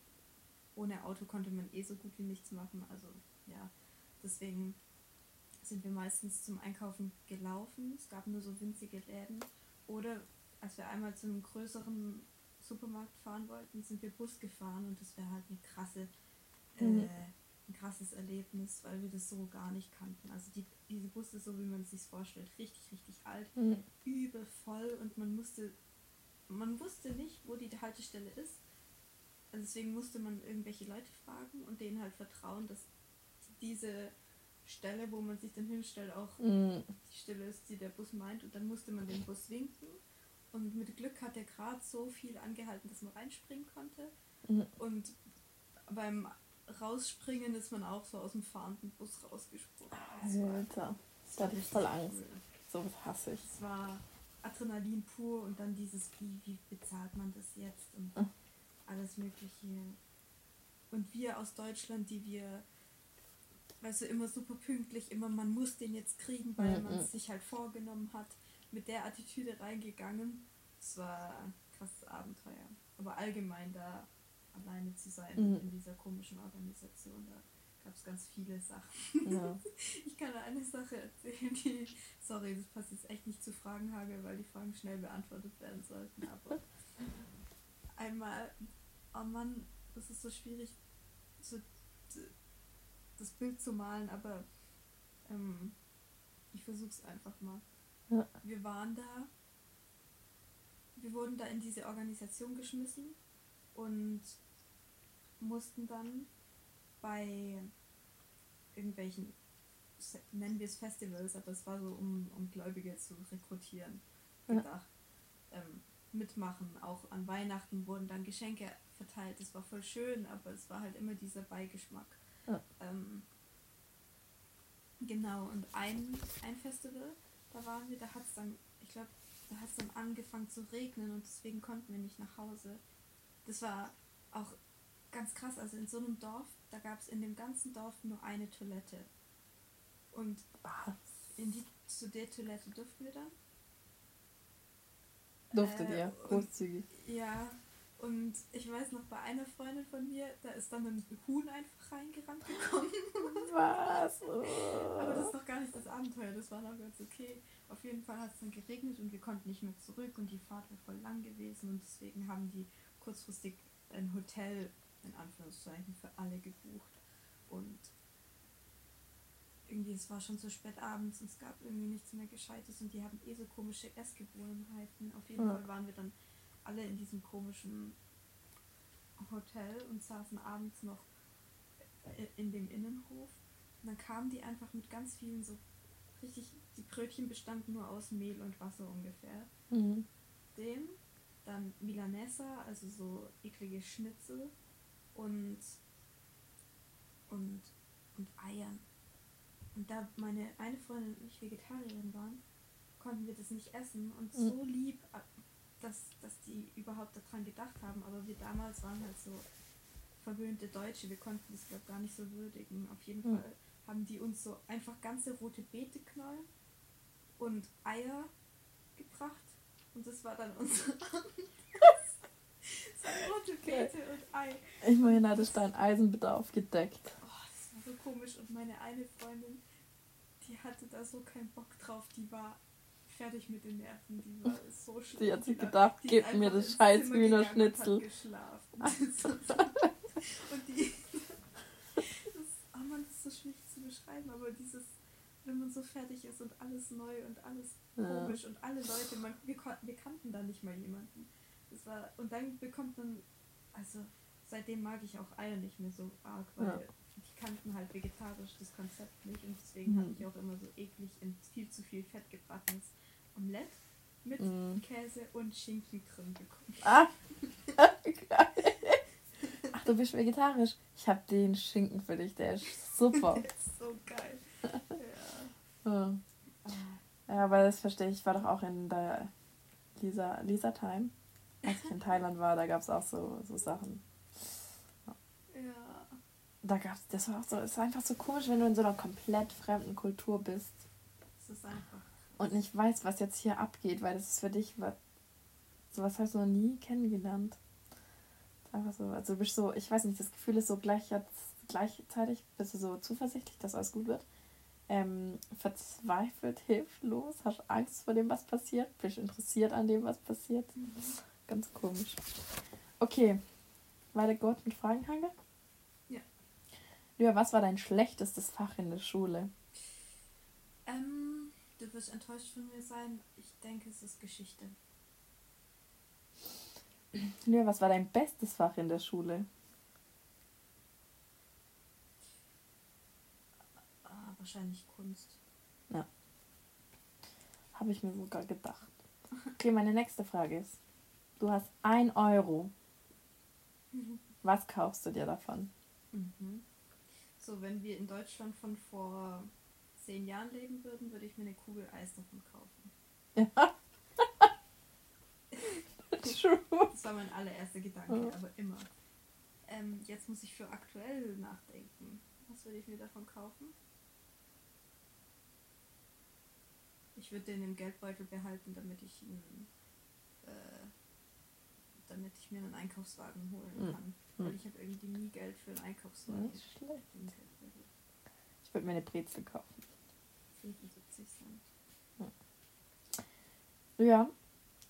ohne Auto konnte man eh so gut wie nichts machen. Also ja, deswegen sind wir meistens zum Einkaufen gelaufen. Es gab nur so winzige Läden. Oder als wir einmal zu einem größeren Supermarkt fahren wollten, sind wir Bus gefahren und das wäre halt eine krasse, Mhm. äh, ein krasses Erlebnis, weil wir das so gar nicht kannten. Also die, diese Busse, so wie man es sich vorstellt, richtig, richtig alt, Mhm. übel voll und man musste, man wusste nicht, wo die Haltestelle ist. Also deswegen musste man irgendwelche Leute fragen und denen halt vertrauen, dass diese Stelle, wo man sich dann hinstellt, auch Mhm. die Stelle ist, die der Bus meint. Und dann musste man den Bus winken. Und mit Glück hat er gerade so viel angehalten, dass man reinspringen konnte. Mhm. Und beim Rausspringen ist man auch so aus dem fahrenden Bus rausgesprungen. Das war- Alter, das hatte ich voll Angst. cool. sowas hasse ich. Es war Adrenalin pur und dann dieses, wie, wie bezahlt man das jetzt und Mhm. Alles Mögliche. Und wir aus Deutschland, die wir, weißt du, immer super pünktlich, immer man muss den jetzt kriegen, weil Mhm. man es sich halt vorgenommen hat, mit der Attitüde reingegangen. Es war ein krasses Abenteuer. Aber allgemein da alleine zu sein Mhm. in dieser komischen Organisation, da gab es ganz viele Sachen. Ja. Ich kann eine Sache erzählen, die, sorry, das passt jetzt echt nicht zu Fragenhagel, weil die Fragen schnell beantwortet werden sollten, aber einmal, oh Mann, das ist so schwierig, so das Bild zu malen, aber ähm, ich versuche es einfach mal. Ja. Wir waren da, wir wurden da in diese Organisation geschmissen und mussten dann bei irgendwelchen, nennen wir es Festivals, aber es war so, um, um Gläubige zu rekrutieren, gedacht. Ja. Ähm, mitmachen. Auch an Weihnachten wurden dann Geschenke verteilt. Das war voll schön, aber es war halt immer dieser Beigeschmack. Ja. Ähm, genau, und ein, ein Festival, da waren wir, da hat es dann, ich glaube, da hat es dann angefangen zu regnen und deswegen konnten wir nicht nach Hause. Das war auch ganz krass. Also in so einem Dorf, da gab es in dem ganzen Dorf nur eine Toilette. Und in die, zu der Toilette durften wir dann. Durftet äh, ihr, großzügig. Ja, und ich weiß noch, bei einer Freundin von mir, da ist dann ein Huhn einfach reingerannt gekommen. Was? Aber das ist doch gar nicht das Abenteuer, das war noch ganz okay. Auf jeden Fall hat es dann geregnet und wir konnten nicht mehr zurück und die Fahrt war voll lang gewesen und deswegen haben die kurzfristig ein Hotel in Anführungszeichen für alle gebucht. Und irgendwie, es war schon so spät abends und es gab irgendwie nichts mehr Gescheites und die haben eh so komische Essgewohnheiten. Auf jeden ja. Fall waren wir dann alle in diesem komischen Hotel und saßen abends noch in dem Innenhof. Und dann kamen die einfach mit ganz vielen so richtig, die Brötchen bestanden nur aus Mehl und Wasser ungefähr. Mhm. Dem, dann Milanesa, also so eklige Schnitzel und, und, und Eiern. Und da meine eine Freundin und ich Vegetarierin waren, konnten wir das nicht essen. Und mhm. so lieb, äh, dass, dass die überhaupt daran gedacht haben. Aber wir damals waren halt so verwöhnte Deutsche. Wir konnten das, glaube gar nicht so würdigen. Auf jeden mhm. Fall haben die uns so einfach ganze rote Beeteknollen und Eier gebracht. Und das war dann unser rote Beete und Ei. Immerhin hatte ich deinen Eisenbedarf gedeckt. So komisch. Und meine eine Freundin, die hatte da so keinen Bock drauf. Die war fertig mit den Nerven. Die war so schlimm. Die hat sich gedacht, gib mir das scheiß Hühnerschnitzel. Und, und die. Das, oh man, das ist so schwierig zu beschreiben, aber dieses, wenn man so fertig ist und alles neu und alles ja. komisch und alle Leute, man, wir, wir kannten da nicht mal jemanden. Das war, und dann bekommt man, also seitdem mag ich auch Eier nicht mehr so arg, weil ja. Die kannten halt vegetarisch das Konzept nicht und deswegen mhm. habe ich auch immer so eklig in viel zu viel Fett gebratenes Omelette mit mhm. Käse und Schinken drin bekommen. Ah, Ach, du bist vegetarisch. Ich habe den Schinken für dich, der ist super. der ist so geil. Ja. ja. Ja, aber das verstehe ich. Ich war doch auch in der Lisa, Lisa Time als ich in Thailand war, da gab es auch so, so Sachen. Ja. ja. Da gab's, das war auch so, ist einfach so komisch, wenn du in so einer komplett fremden Kultur bist. Das ist einfach. Und nicht weißt, was jetzt hier abgeht, weil das ist für dich was, sowas hast du noch nie kennengelernt. Einfach so, also du bist so, ich weiß nicht, das Gefühl ist so gleich jetzt, gleichzeitig bist du so zuversichtlich, dass alles gut wird. Ähm, verzweifelt, hilflos, hast Angst vor dem, was passiert, bist interessiert an dem, was passiert. Mhm. Ganz komisch. Okay. Weiter Gott mit Fragenhagel? Lüa, was war dein schlechtestes Fach in der Schule? Ähm, du wirst enttäuscht von mir sein. Ich denke, es ist Geschichte. Lüa, was war dein bestes Fach in der Schule? Ah, wahrscheinlich Kunst. Ja. Habe ich mir sogar gedacht. Okay, meine nächste Frage ist. Du hast ein Euro. Mhm. Was kaufst du dir davon? Mhm. So, wenn wir in Deutschland von vor zehn Jahren leben würden, würde ich mir eine Kugel Eis davon kaufen. Ja. True. Das war mein allererster Gedanke, aber immer. Ähm, jetzt muss ich für aktuell nachdenken. Was würde ich mir davon kaufen? Ich würde den im Geldbeutel behalten, damit ich ihn äh, damit ich mir einen Einkaufswagen holen hm. kann. Mhm. Weil ich habe irgendwie nie Geld für einen Einkaufswagen. Nicht schlecht. würde mir eine Brezel kaufen. 75 Cent. Ja,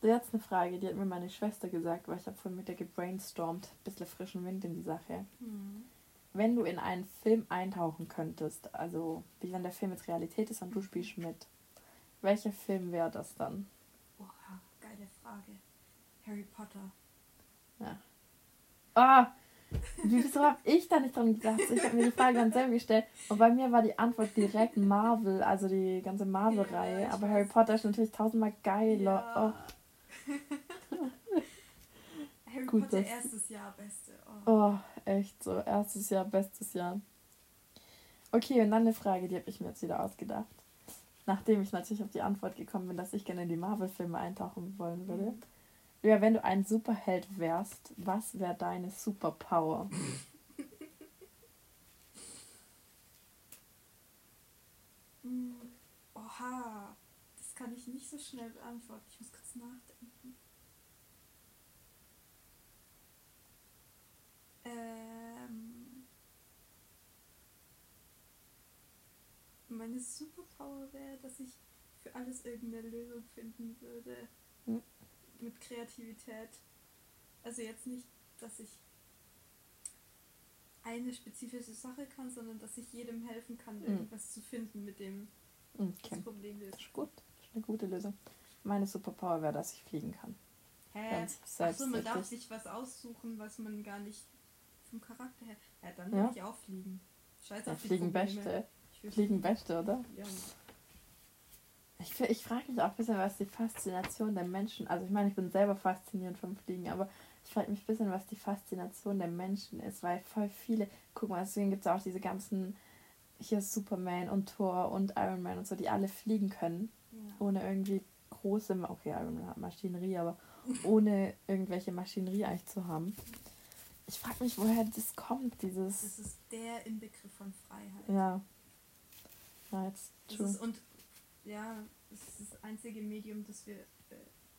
jetzt eine Frage, die hat mir meine Schwester gesagt, weil ich habe vorhin mit der gebrainstormt. Bisschen frischen Wind in die Sache. Hm. Wenn du in einen Film eintauchen könntest, also wie wenn der Film jetzt Realität ist und du spielst mit, welcher Film wäre das dann? Boah, geile Frage. Harry Potter. Ja. Ah, wieso habe ich da nicht dran gedacht? Ich habe mir die Frage dann selber gestellt und bei mir war die Antwort direkt Marvel, also die ganze Marvel-Reihe. Ja, Aber Harry. Potter ist natürlich tausendmal geiler. Oh. Harry Gut, Potter das- erstes Jahr, beste. Oh. Oh, echt so. Erstes Jahr, bestes Jahr. Okay, und dann eine Frage, die habe ich mir jetzt wieder ausgedacht. Nachdem ich natürlich auf die Antwort gekommen bin, dass ich gerne in die Marvel-Filme eintauchen wollen würde. Mhm. Ja, wenn du ein Superheld wärst, was wäre deine Superpower? Mm, Oha, das kann ich nicht so schnell beantworten. Ich muss kurz nachdenken. Ähm, meine Superpower wäre, dass ich für alles irgendeine Lösung finden würde. Hm. Mit Kreativität. Also jetzt nicht, dass ich eine spezifische Sache kann, sondern dass ich jedem helfen kann, Hm. irgendwas zu finden, mit dem Okay, das Problem das löst. ist gut. Das ist eine gute Lösung. Meine Superpower wäre, dass ich fliegen kann. Hä? Ganz Achso, man darf sich was aussuchen, was man gar nicht vom Charakter her. Ja, dann Ja. ich auch fliegen. Scheiße Ja, fliegen Probleme. Beste. Fliegen Beste, oder? Ja. Ich, ich frage mich auch ein bisschen, was die Faszination der Menschen, also ich meine, ich bin selber faszinierend vom Fliegen, aber ich frage mich ein bisschen, was die Faszination der Menschen ist, weil voll viele, guck mal, deswegen gibt es auch diese ganzen, hier ist Superman und Thor und Iron Man und so, die alle fliegen können, ja. ohne irgendwie große, okay, Iron Man hat Maschinerie, aber ohne irgendwelche Maschinerie eigentlich zu haben. Ich frage mich, woher das kommt, dieses, Das ist der Inbegriff von Freiheit. ja, ja, jetzt true. ist, und ja, das ist das einzige Medium, das wir. Äh,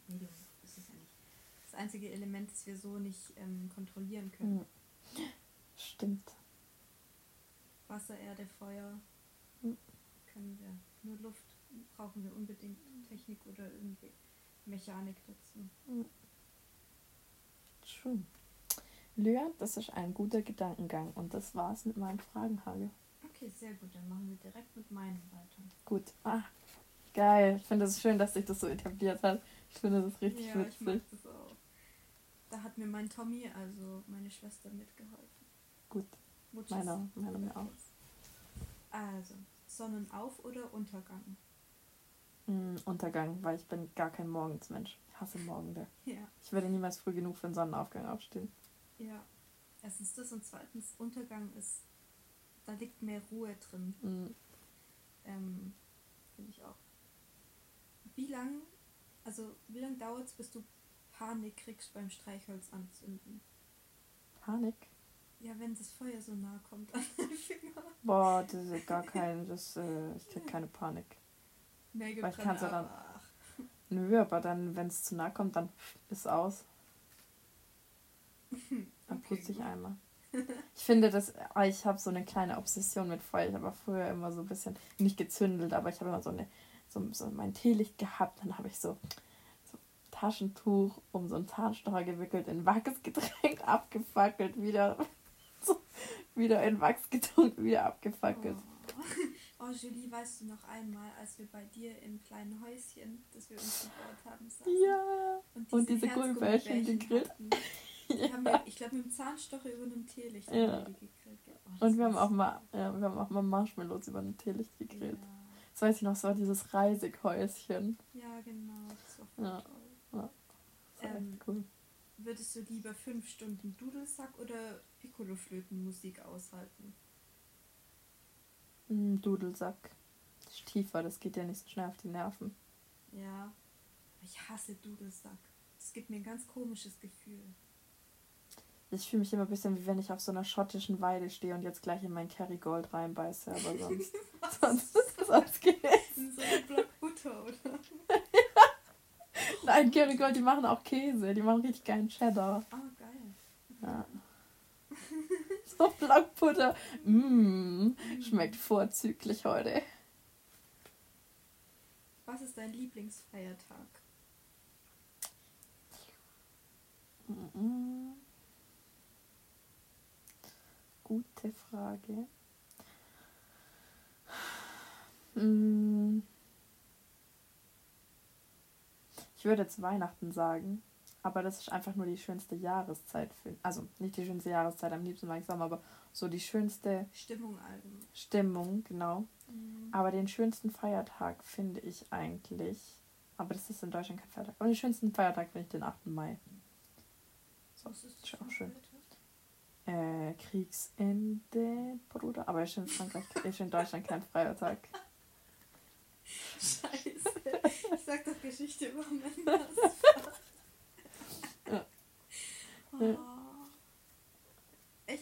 Medium ist es ja nicht. Das einzige Element, das wir so nicht ähm, kontrollieren können. Stimmt. Wasser, Erde, Feuer Hm. können wir. Nur Luft brauchen wir unbedingt Technik oder irgendwie Mechanik dazu. True. Lyra, das ist ein guter Gedankengang und das war's mit meinem Fragenhagel. Okay, sehr gut. Dann machen wir direkt mit meinem weiter. Gut. Ah, geil. Ich finde es schön, dass sich das so etabliert hat. Ich finde das richtig ja, ich mag witzig. das auch. Da hat mir mein Tommy, also meine Schwester, mitgeholfen. Gut. Mutschis. Meiner, meiner mir auch. Also, Sonnenauf- oder Untergang? Mm, Untergang, weil ich bin gar kein Morgensmensch. Ich hasse Morgende. Ja. Ich werde niemals früh genug für den Sonnenaufgang aufstehen. Ja. Erstens das und zweitens, Untergang ist, da liegt mehr Ruhe drin. Mm, Ähm, Finde ich auch. Wie lang, also wie lange dauert es, bis du Panik kriegst beim Streichholz anzünden? Panik. Ja, wenn das Feuer so nah kommt an den Finger. Boah, das ist gar kein, das, äh, ich krieg keine Panik. Nägel Weil ich kann's ja dann- Nö, aber dann, wenn es zu nah kommt, dann ist aus. Dann Okay, puste ich gut. einmal. Ich finde das, ah, ich habe so eine kleine Obsession mit Feuer. Ich habe früher immer so ein bisschen, nicht gezündelt, aber ich habe immer so eine, so, so mein Teelicht gehabt. Dann habe ich so, so Taschentuch um so einen Zahnstocher gewickelt, in Wachs getränkt, abgefackelt, wieder, so, wieder in Wachs getunkt, wieder abgefackelt. Oh. oh, Julie, weißt du noch einmal, als wir bei dir im kleinen Häuschen, das wir uns gebaut haben, saßen Ja. Und diese Gummibärchen Herzgummibärchen gegrillt. hatten? Die haben wir, ich glaube, mit dem Zahnstocher über einem Teelicht Ja. gegrillt. Oh, Und wir haben auch mal, ja, wir haben auch mal Marshmallows über ein Teelicht gegrillt. Ja. Das weiß ich noch, so dieses Reisighäuschen. Ja, genau. Das war Ja. toll. Das war Ähm, cool. Würdest du lieber fünf Stunden Dudelsack oder Piccolo-Flötenmusik aushalten? Mm, Dudelsack. Tiefer, das geht ja nicht so schnell auf die Nerven. Ja. Ich hasse Dudelsack. Das gibt mir ein ganz komisches Gefühl. Ich fühle mich immer ein bisschen wie wenn ich auf so einer schottischen Weide stehe und jetzt gleich in mein Kerrygold reinbeiße, aber sonst, sonst, sonst geht In so einem Block Butter, oder? Nein, Kerrygold, die machen auch Käse, die machen richtig geilen Cheddar. Ah, geil. Ja. So Blockbutter. Mmh, schmeckt vorzüglich heute. Was ist dein Lieblingsfeiertag? Mm. Gute Frage. Mm. Ich würde jetzt Weihnachten sagen, aber das ist einfach nur die schönste Jahreszeit. Für, also nicht die schönste Jahreszeit, am liebsten mag ich Sommer, aber so die schönste Stimmung allgemein. Stimmung, genau. Mhm. Aber den schönsten Feiertag finde ich eigentlich, aber das ist in Deutschland kein Feiertag, aber den schönsten Feiertag finde ich den 8. Mai. So, das ist auch schön. Feiertag? Äh, Kriegsende, Bruder. Aber ist in Frankreich, ist in Deutschland kein Feiertag. Scheiße. Ich sag doch Geschichte über Männer. Ja. oh.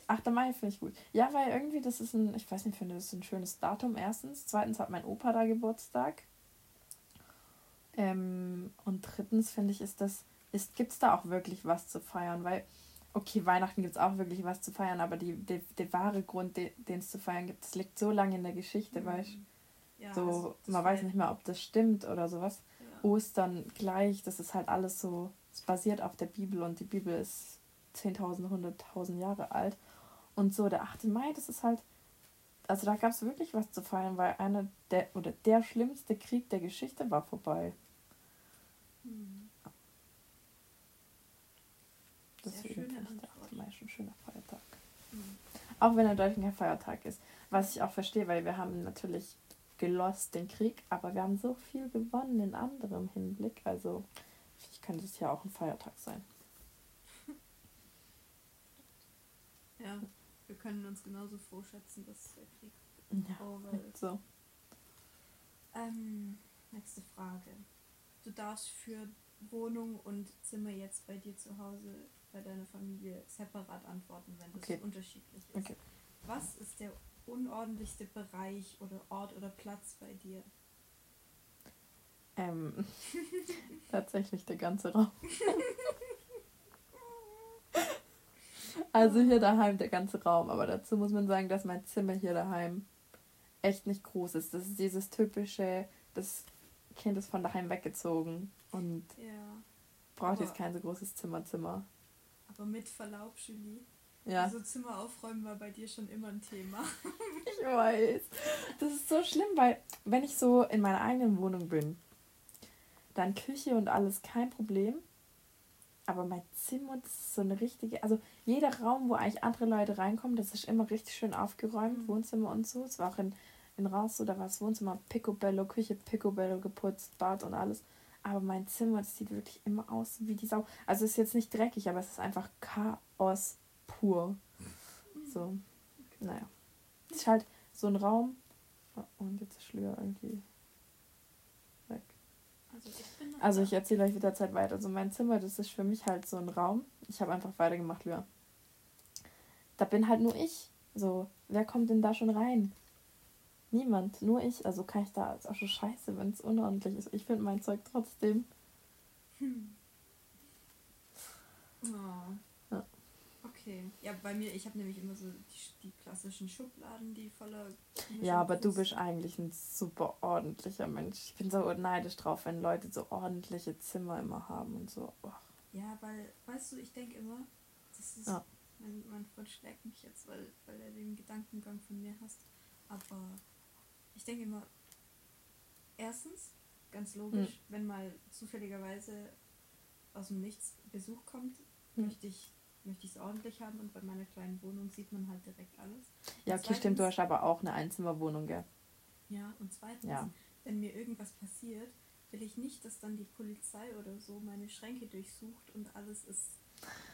8. Mai finde ich gut. Ja, weil irgendwie das ist ein, ich weiß nicht, ich finde das ist ein schönes Datum erstens. Zweitens hat mein Opa da Geburtstag. Ähm, und drittens finde ich, ist das, ist, gibt es da auch wirklich was zu feiern, weil, okay, Weihnachten gibt es auch wirklich was zu feiern, aber die, die, der wahre Grund, de- den es zu feiern gibt, das liegt so lange in der Geschichte, Mhm. weißt Ja, so, also man weiß nicht mehr, ob das stimmt oder sowas. Ja. Ostern gleich, das ist halt alles so, es basiert auf der Bibel und die Bibel ist 10.000, 100.000 Jahre alt. Und so, der 8. Mai, das ist halt, also da gab es wirklich was zu feiern, weil einer der, oder der schlimmste Krieg der Geschichte war vorbei. Hm. Sehr Deswegen schöne finde ich der Antwort. 8. Mai schon ein schöner Feiertag. Hm. Auch wenn er Deutschland kein Feiertag ist. Was ich auch verstehe, weil wir haben natürlich gelost den Krieg, aber wir haben so viel gewonnen in anderem Hinblick. Also ich könnte es ja auch ein Feiertag sein. Ja, wir können uns genauso froh schätzen, dass der Krieg Ja, over ist. so. Ähm, nächste Frage. Du darfst für Wohnung und Zimmer jetzt bei dir zu Hause, bei deiner Familie separat antworten, wenn das Okay. unterschiedlich ist. Okay. Was ist der unordentlichste Bereich oder Ort oder Platz bei dir? Ähm, tatsächlich der ganze Raum. also hier daheim der ganze Raum, aber dazu muss man sagen, dass mein Zimmer hier daheim echt nicht groß ist. Das ist dieses typische, das Kind ist von daheim weggezogen und Ja, braucht jetzt Aber- kein so großes Zimmerzimmer. Aber mit Verlaub, Julie. Ja, Also Zimmer aufräumen war bei dir schon immer ein Thema. ich weiß. Das ist so schlimm, weil wenn ich so in meiner eigenen Wohnung bin, dann Küche und alles kein Problem. Aber mein Zimmer, das ist so eine richtige, also jeder Raum, wo eigentlich andere Leute reinkommen, das ist immer richtig schön aufgeräumt, Mhm. Wohnzimmer und so. Es war auch in, in Raus, so, da war das Wohnzimmer picobello, Küche picobello geputzt, Bad und alles. Aber mein Zimmer, das sieht wirklich immer aus wie die Sau. Also es ist jetzt nicht dreckig, aber es ist einfach Chaos pur. So, naja. Es ist halt so ein Raum. Und jetzt ist Schlür irgendwie weg. Also ich Also ich erzähle euch wieder Zeit weiter. Also mein Zimmer, das ist für mich halt so ein Raum. Ich habe einfach weitergemacht, Lyra. Da bin halt nur ich. So, wer kommt denn da schon rein? Niemand, nur ich. Also kann ich da, ist auch schon scheiße, wenn es unordentlich ist. Ich finde mein Zeug trotzdem. Oh. Ja. Okay. Ja, bei mir, ich habe nämlich immer so die, die klassischen Schubladen, die voller. Ja, aber du bist eigentlich ein super ordentlicher Mensch. Ich bin so neidisch drauf, wenn Leute so ordentliche Zimmer immer haben und so. Oh. Ja, weil, weißt du, ich denke immer, das ist. Ja. Mein, mein Freund schlägt mich jetzt, weil, weil er den Gedankengang von mir hasst. Aber ich denke immer, erstens, ganz logisch, Hm. wenn mal zufälligerweise aus dem Nichts Besuch kommt, Hm. möchte ich möchte ich es ordentlich haben und bei meiner kleinen Wohnung sieht man halt direkt alles. Ja, okay, stimmt. Du zweitens- hast aber auch eine Einzimmerwohnung, gell? Ja, und zweitens, Ja. wenn mir irgendwas passiert, will ich nicht, dass dann die Polizei oder so meine Schränke durchsucht und alles ist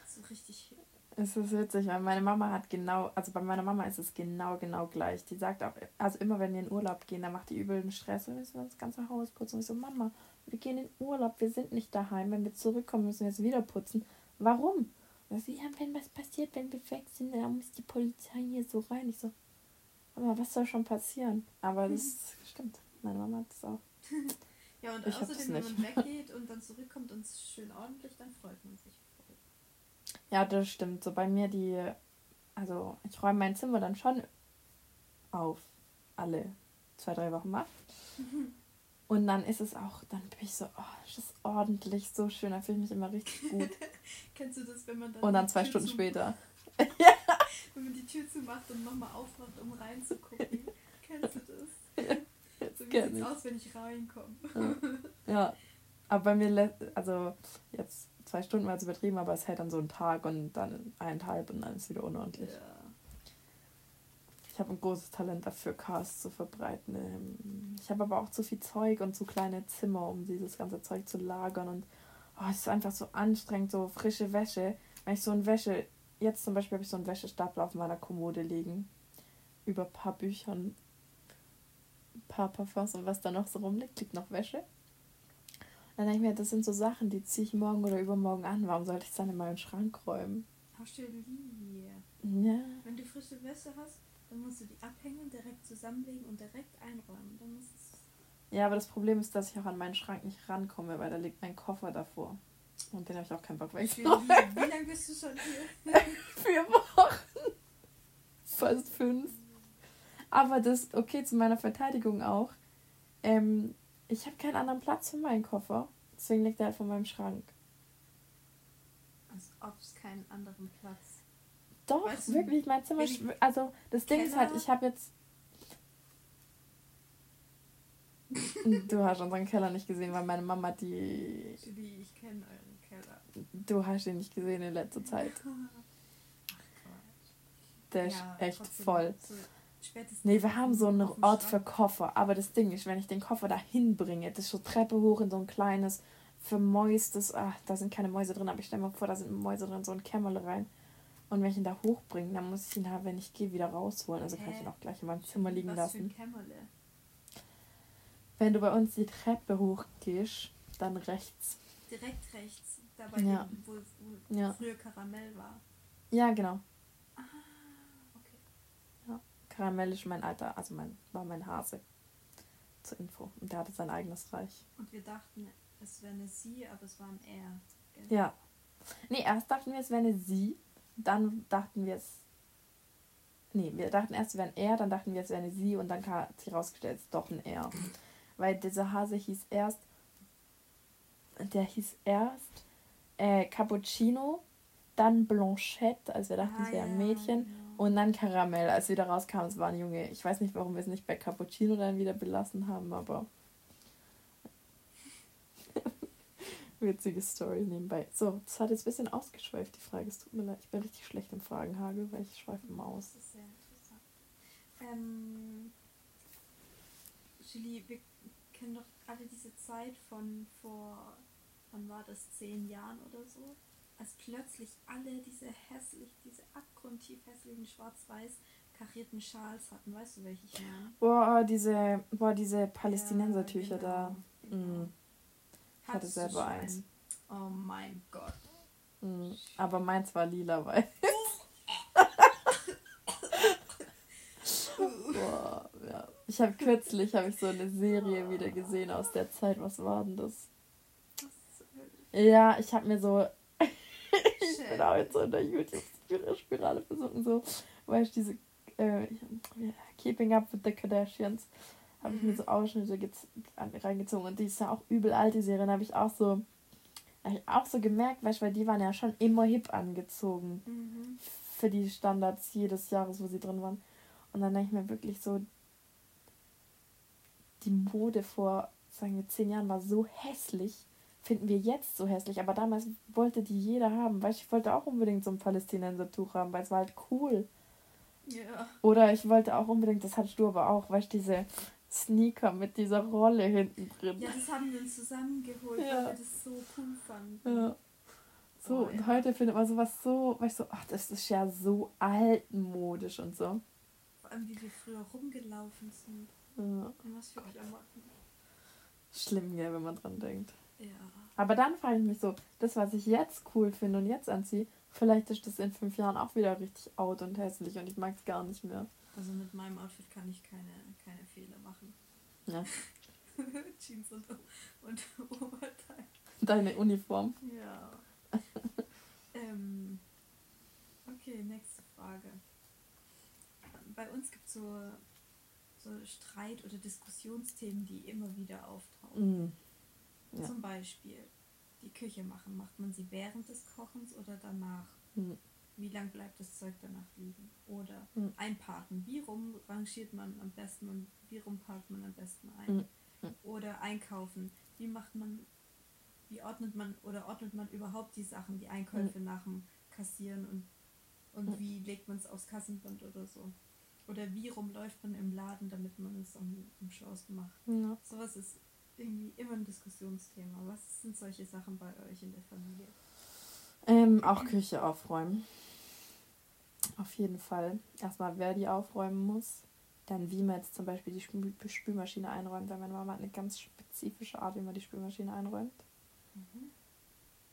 so richtig. Es ist witzig, weil meine Mama hat genau, also bei meiner Mama ist es genau, genau gleich. Die sagt auch, also immer wenn wir in Urlaub gehen, dann macht die übel einen Stress und müssen wir das ganze Haus putzen. Und ich so, Mama, wir gehen in Urlaub, wir sind nicht daheim. Wenn wir zurückkommen, müssen wir es wieder putzen. Warum? Und sie, ja, wenn was passiert, wenn wir weg sind, dann muss die Polizei hier so rein. Ich so, Mama, was soll schon passieren? Aber das stimmt. Meine Mama hat das auch. Ja, und Ich außerdem, wenn man weggeht und dann zurückkommt und es schön ordentlich, dann freut man sich. Ja, das stimmt. So bei mir die, also ich räume mein Zimmer dann schon auf alle zwei, drei Wochen mal. Und dann ist es auch, dann bin ich so, oh, das ist ordentlich, so schön, da fühle ich mich immer richtig gut. Kennst du das, wenn man dann. Und dann zwei Stunden später. ja. Wenn man die Tür zumacht und nochmal aufmacht, um reinzugucken. Kennst du das? so wie sieht's aus, wenn ich reinkomme. ja. ja. Aber bei mir, also jetzt zwei Stunden war es übertrieben, aber es hält dann so einen Tag und dann eineinhalb und dann ist es wieder unordentlich. Ja. Ich habe ein großes Talent dafür, Chaos zu verbreiten. Ähm, ich habe aber auch zu viel Zeug und zu kleine Zimmer, um dieses ganze Zeug zu lagern. Und oh, es ist einfach so anstrengend, so frische Wäsche. Wenn ich so ein Wäsche, jetzt zum Beispiel habe ich so einen Wäschestapel auf meiner Kommode liegen. Über ein paar Büchern, ein paar Parfums und was da noch so rumliegt, liegt noch Wäsche. Dann denke ich mir, das sind so Sachen, die ziehe ich morgen oder übermorgen an. Warum sollte ich es dann in meinen Schrank räumen? Hast du Linie? Ja. Wenn du frische Wäsche hast, dann musst du die abhängen, direkt zusammenlegen und direkt einräumen. Dann ist ja, aber das Problem ist, dass ich auch an meinen Schrank nicht rankomme, weil da liegt mein Koffer davor. Und den habe ich auch keinen Bock wegzuräumen. Wie, wie lange bist du schon hier? Vier Wochen. Fast fünf. Aber das, okay, zu meiner Verteidigung auch. Ähm, ich habe keinen anderen Platz für meinen Koffer. Deswegen liegt er halt vor meinem Schrank. Als ob es keinen anderen Platz. Doch, weißt wirklich, mein Zimmer. Also, das Ding ist halt, ich habe jetzt. du hast unseren Keller nicht gesehen, weil meine Mama die. Wie, ich kenne euren Keller. Du hast ihn nicht gesehen in letzter Zeit. Der ist ja, echt voll. So nee, wir haben so einen Ort für Koffer. Aber das Ding ist, wenn ich den Koffer da hinbringe, das ist so Treppe hoch in so ein kleines, vermäustes, ach, da sind keine Mäuse drin, aber ich stelle mir vor, da sind Mäuse drin, so ein Kämmerle rein. Und wenn ich ihn da hochbringe, dann muss ich ihn halt, wenn ich gehe, wieder rausholen. Also Hä? kann ich ihn auch gleich in meinem Zimmer liegen Was lassen. Für ein Kämmerle? Wenn du bei uns die Treppe hochgehst, dann rechts. Direkt rechts, da bei ja. dem, wo, wo ja. früher Karamell war. Ja, genau. Ja, Karamell ist mein alter, also mein, war mein Hase. Zur Info. Und der hatte sein eigenes Reich. Und wir dachten, es wäre eine Sie, aber es war ein Er. Gell? Ja. Nee, erst dachten wir, es wäre eine Sie dann dachten wir es. Nee, wir dachten erst, es wäre ein er, dann dachten wir, es wäre eine sie und dann hat sich herausgestellt, es ist doch ein er. Weil dieser Hase hieß erst. Der hieß erst äh, Cappuccino, dann Blanchette, als wir dachten, ah, es wäre ein Mädchen, ja, genau. Und dann Karamell, als wieder rauskam, es war ein Junge. Ich weiß nicht, warum wir es nicht bei Cappuccino dann wieder belassen haben, aber. Witzige Story nebenbei. So, das hat jetzt ein bisschen ausgeschweift, die Frage. Es tut mir leid, ich bin richtig schlecht im Fragenhagel, weil ich schweife immer aus. Das ist sehr interessant. Ähm, Julie, wir kennen doch alle diese Zeit von vor, wann war das, zehn Jahren oder so? Als plötzlich alle diese hässlich, diese abgrundtief hässlichen schwarz-weiß karierten Schals hatten. Weißt du, welche ich meine? Boah, diese, boah, diese Palästinensertücher ja, genau, da. Genau. Mm. Ich hatte selber eins. Oh mein Gott. Mhm. Aber meins war lila weiß. Boah, ja. Ich habe kürzlich habe ich so eine Serie wieder gesehen aus der Zeit. Was war denn das? Ja, ich habe mir so ich bin auch jetzt so in der YouTube-Spirale versuchen, so, weil ich diese äh, Keeping Up with the Kardashians habe ich mir so Ausschnitte reingezogen und die ist ja auch übel alt, die Serie. Da habe ich auch so, hab ich auch so gemerkt, weißt, weil die waren ja schon immer hip angezogen mhm. für die Standards jedes Jahres, wo sie drin waren. Und dann denke ich mir wirklich so, die Mode vor, sagen wir, zehn Jahren war so hässlich. Finden wir jetzt so hässlich, aber damals wollte die jeder haben. Weißt ich wollte auch unbedingt so ein Palästinenser-Tuch haben, weil es war halt cool. Ja. Oder ich wollte auch unbedingt, das hattest du aber auch, weißt du, diese Sneaker mit dieser Rolle hinten drin. Ja, das haben wir uns zusammengeholt, ja. weil wir das so cool fanden. Ja. So, oh, und ja. heute findet man sowas so, weißt du, ach, das ist ja so altmodisch und so. Vor allem, wie wir früher rumgelaufen sind. Ja. Und was für. Schlimm, ja, wenn man dran denkt. Ja. Aber dann frage ich mich so, das, was ich jetzt cool finde und jetzt anziehe, vielleicht ist das in fünf Jahren auch wieder richtig out und hässlich und ich mag es gar nicht mehr. Also mit meinem Outfit kann ich keine, keine Fehler machen. Ja. Jeans und, und Oberteil. Deine Uniform. Ja. ähm, okay, nächste Frage. Bei uns gibt es so, so Streit- oder Diskussionsthemen, die immer wieder auftauchen. Mm. Ja. Zum Beispiel die Küche machen. Macht man sie während des Kochens oder danach? Mm. Wie lang bleibt das Zeug danach liegen? Oder Mhm. einparken. Wie rum rangiert man am besten und wie rum parkt man am besten ein? Mhm. Oder einkaufen. Wie macht man, wie ordnet man oder ordnet man überhaupt die Sachen, die Einkäufe nach dem Kassieren und, und wie legt man es aufs Kassenband oder so? Oder wie rum läuft man im Laden, damit man es am, am schlausten macht? Ja. Sowas ist irgendwie immer ein Diskussionsthema. Was sind solche Sachen bei euch in der Familie? Ähm, auch Küche aufräumen. Auf jeden Fall. Erstmal, wer die aufräumen muss. Dann, wie man jetzt zum Beispiel die Spül Spülmaschine einräumt, weil meine Mama hat eine ganz spezifische Art, wie man die Spülmaschine einräumt.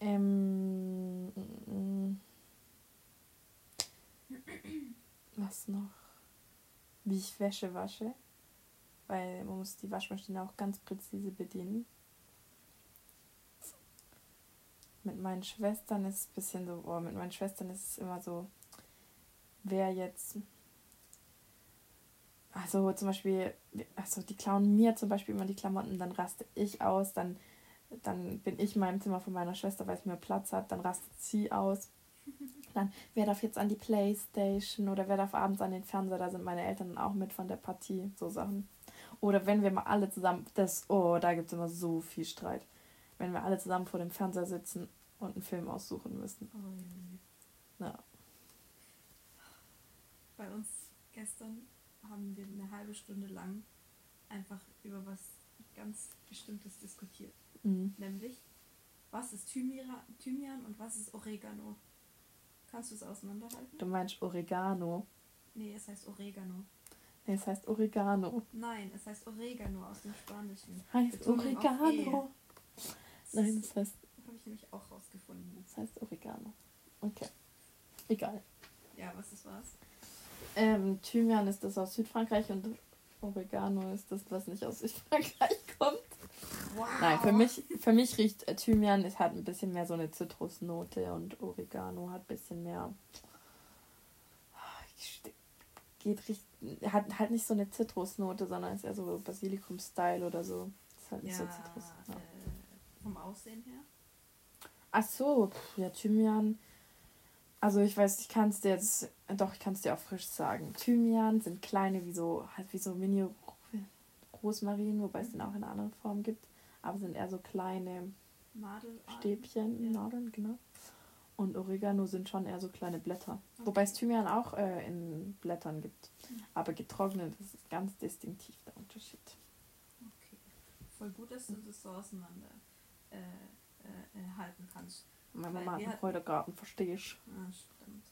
Ähm, mm, mm. was noch? Wie ich Wäsche wasche. Weil man muss die Waschmaschine auch ganz präzise bedienen. Mit meinen Schwestern ist es ein bisschen so, oh, mit meinen Schwestern ist es immer so, wer jetzt. Also zum Beispiel, also die klauen mir zum Beispiel immer die Klamotten, dann raste ich aus, dann, dann bin ich in meinem Zimmer von meiner Schwester, weil es mehr Platz hat, dann rastet sie aus. Dann, wer darf jetzt an die Playstation oder wer darf abends an den Fernseher, da sind meine Eltern auch mit von der Partie, so Sachen. Oder wenn wir mal alle zusammen, das, oh, da gibt es immer so viel Streit. Wenn wir alle zusammen vor dem Fernseher sitzen und einen Film aussuchen müssen. Oh, Ja. Bei uns gestern haben wir eine halbe Stunde lang einfach über was ganz Bestimmtes diskutiert. Mhm. Nämlich, was ist Thymian, Thymian und was ist Oregano? Kannst du es auseinanderhalten? Du meinst Oregano. Nee, es heißt Oregano. Nee, es heißt Oregano. Nein, es heißt Oregano aus dem Spanischen. Heißt Betonung auf Oregano. Das Nein, das heißt, habe ich nämlich auch rausgefunden. das heißt Oregano. Okay. Egal. Ja, was ist was? Ähm, Thymian ist das aus Südfrankreich und Oregano ist das, was nicht aus Südfrankreich kommt. Wow. Nein, für mich, für mich riecht äh, Thymian, es hat ein bisschen mehr so eine Zitrusnote und Oregano hat ein bisschen mehr. Geht richt, hat halt nicht so eine Zitrusnote, sondern ist eher so Basilikum-Style oder so. Ist halt Ja, nicht so Zitrus. Ja. äh, vom Aussehen her. Ach so, ja, Thymian. Also ich weiß, ich kann es dir jetzt, doch, ich kann es dir auch frisch sagen. Thymian sind kleine, wie so, halt wie so Mini-Rosmarin, wobei es den auch in einer anderen Form gibt. Aber sind eher so kleine Nadel. Stäbchen, Ja. Nadeln, genau. Und Oregano sind schon eher so kleine Blätter. Wobei es Thymian auch äh, in Blättern gibt. Mhm. Aber getrocknet, das ist ganz distinktiv der Unterschied. Okay. Voll gut, dass du das so auseinander äh, äh, äh, halten kannst. Meine Mama hat einen Kräutergarten, verstehst Ah, stimmt.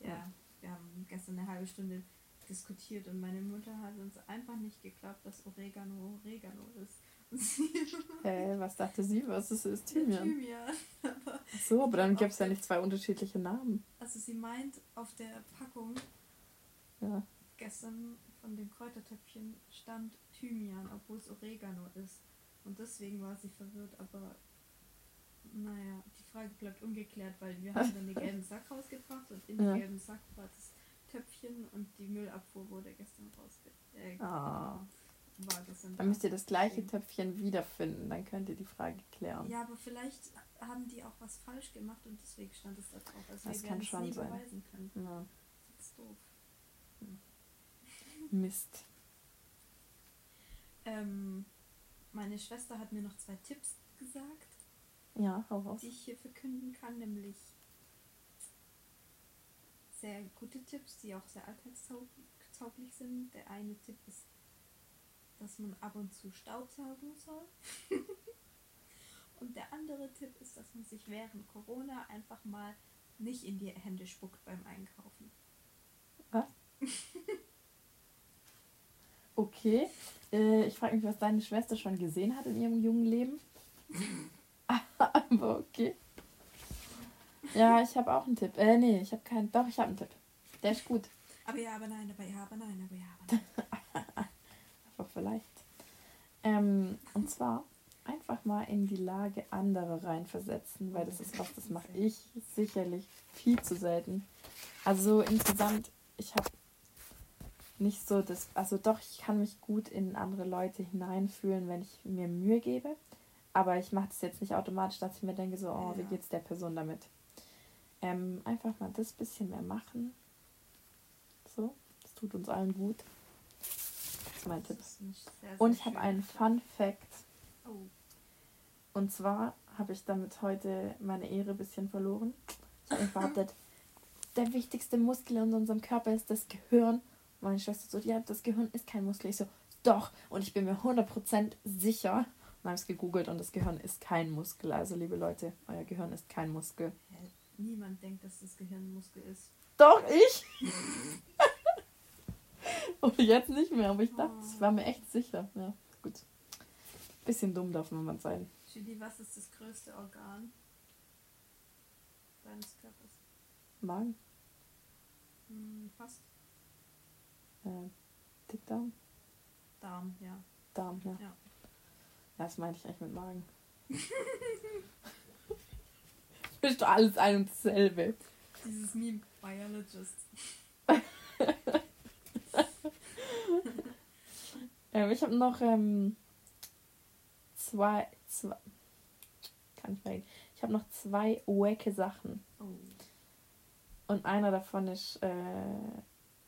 Ja, Ja. wir haben gestern eine halbe Stunde diskutiert und meine Mutter hat uns einfach nicht geglaubt, dass Oregano Oregano ist. Sie Äh, was dachte sie, was ist, ist Thymian? Thymian. Aber, Ach so, aber dann gäbe es ja nicht zwei unterschiedliche Namen. also sie meint, auf der Packung Ja. gestern von dem Kräutertöpfchen stand Thymian, obwohl es Oregano ist. Und deswegen war sie verwirrt, aber naja, die Frage bleibt ungeklärt, weil wir haben dann den gelben Sack rausgebracht und in Ja. dem gelben Sack war das Töpfchen und die Müllabfuhr wurde gestern rausge... Äh, Ah. Dann müsst ihr das gleiche. Töpfchen wiederfinden, dann könnt ihr die Frage klären. Ja, aber vielleicht haben die auch was falsch gemacht und deswegen stand es da drauf. Also Das wir kann schon nie sein. beweisen können. Ja. Das ist doof. Mist. Ähm, meine Schwester hat mir noch zwei Tipps gesagt. Ja, hau raus. die ich hier verkünden kann, nämlich sehr gute Tipps, die auch sehr alltagstauglich sind. Der eine Tipp ist, dass man ab und zu Staubsaugen soll. und der andere Tipp ist, dass man sich während Corona einfach mal nicht in die Hände spuckt beim Einkaufen. Okay. Äh, ich frage mich, was deine Schwester schon gesehen hat in ihrem jungen Leben. aber okay. Ja, ich habe auch einen Tipp. Äh, nee, ich habe keinen. Doch, ich habe einen Tipp. Der ist gut. Aber ja, aber nein, aber ja, aber nein, aber ja, aber nein. Vielleicht. Ähm, und zwar einfach mal in die Lage anderer reinversetzen, weil das ist was, das mache ich sicherlich viel zu selten. Also insgesamt, ich habe nicht so das, also doch, ich kann mich gut in andere Leute hineinfühlen, wenn ich mir Mühe gebe. Aber ich mache das jetzt nicht automatisch, dass ich mir denke, so, oh, wie geht's der Person damit? Ähm, einfach mal das bisschen mehr machen. So, das tut uns allen gut. Das ist mein Tipp. Sehr, sehr Und ich habe einen Fun Fact. Oh. Und zwar habe ich damit heute meine Ehre ein bisschen verloren. Ich habe behauptet, der wichtigste Muskel in unserem Körper ist das Gehirn. Meine Schwester so, ja, das Gehirn ist kein Muskel. Ich so, doch. Und ich bin mir 100% sicher. Und habe es gegoogelt und das Gehirn ist kein Muskel. Also, liebe Leute, euer Gehirn ist kein Muskel. Niemand denkt, dass das Gehirn ein Muskel ist. Doch, ich! und jetzt nicht mehr, aber ich dachte, ich war mir echt sicher. Ja, gut. Bisschen dumm darf man sein. Julie, was ist das größte Organ deines Körpers? Magen. Hm, fast. Äh, Dickdarm? Darm, ja. Darm, ja. Ja, das meinte ich eigentlich mit Magen. Ist doch alles ein und dasselbe. Dieses Meme Biologist. ähm, ich habe noch ähm, zwei, zwei. Kann ich mal Ich habe noch zwei wacke Sachen. Oh. Und einer davon ist, äh,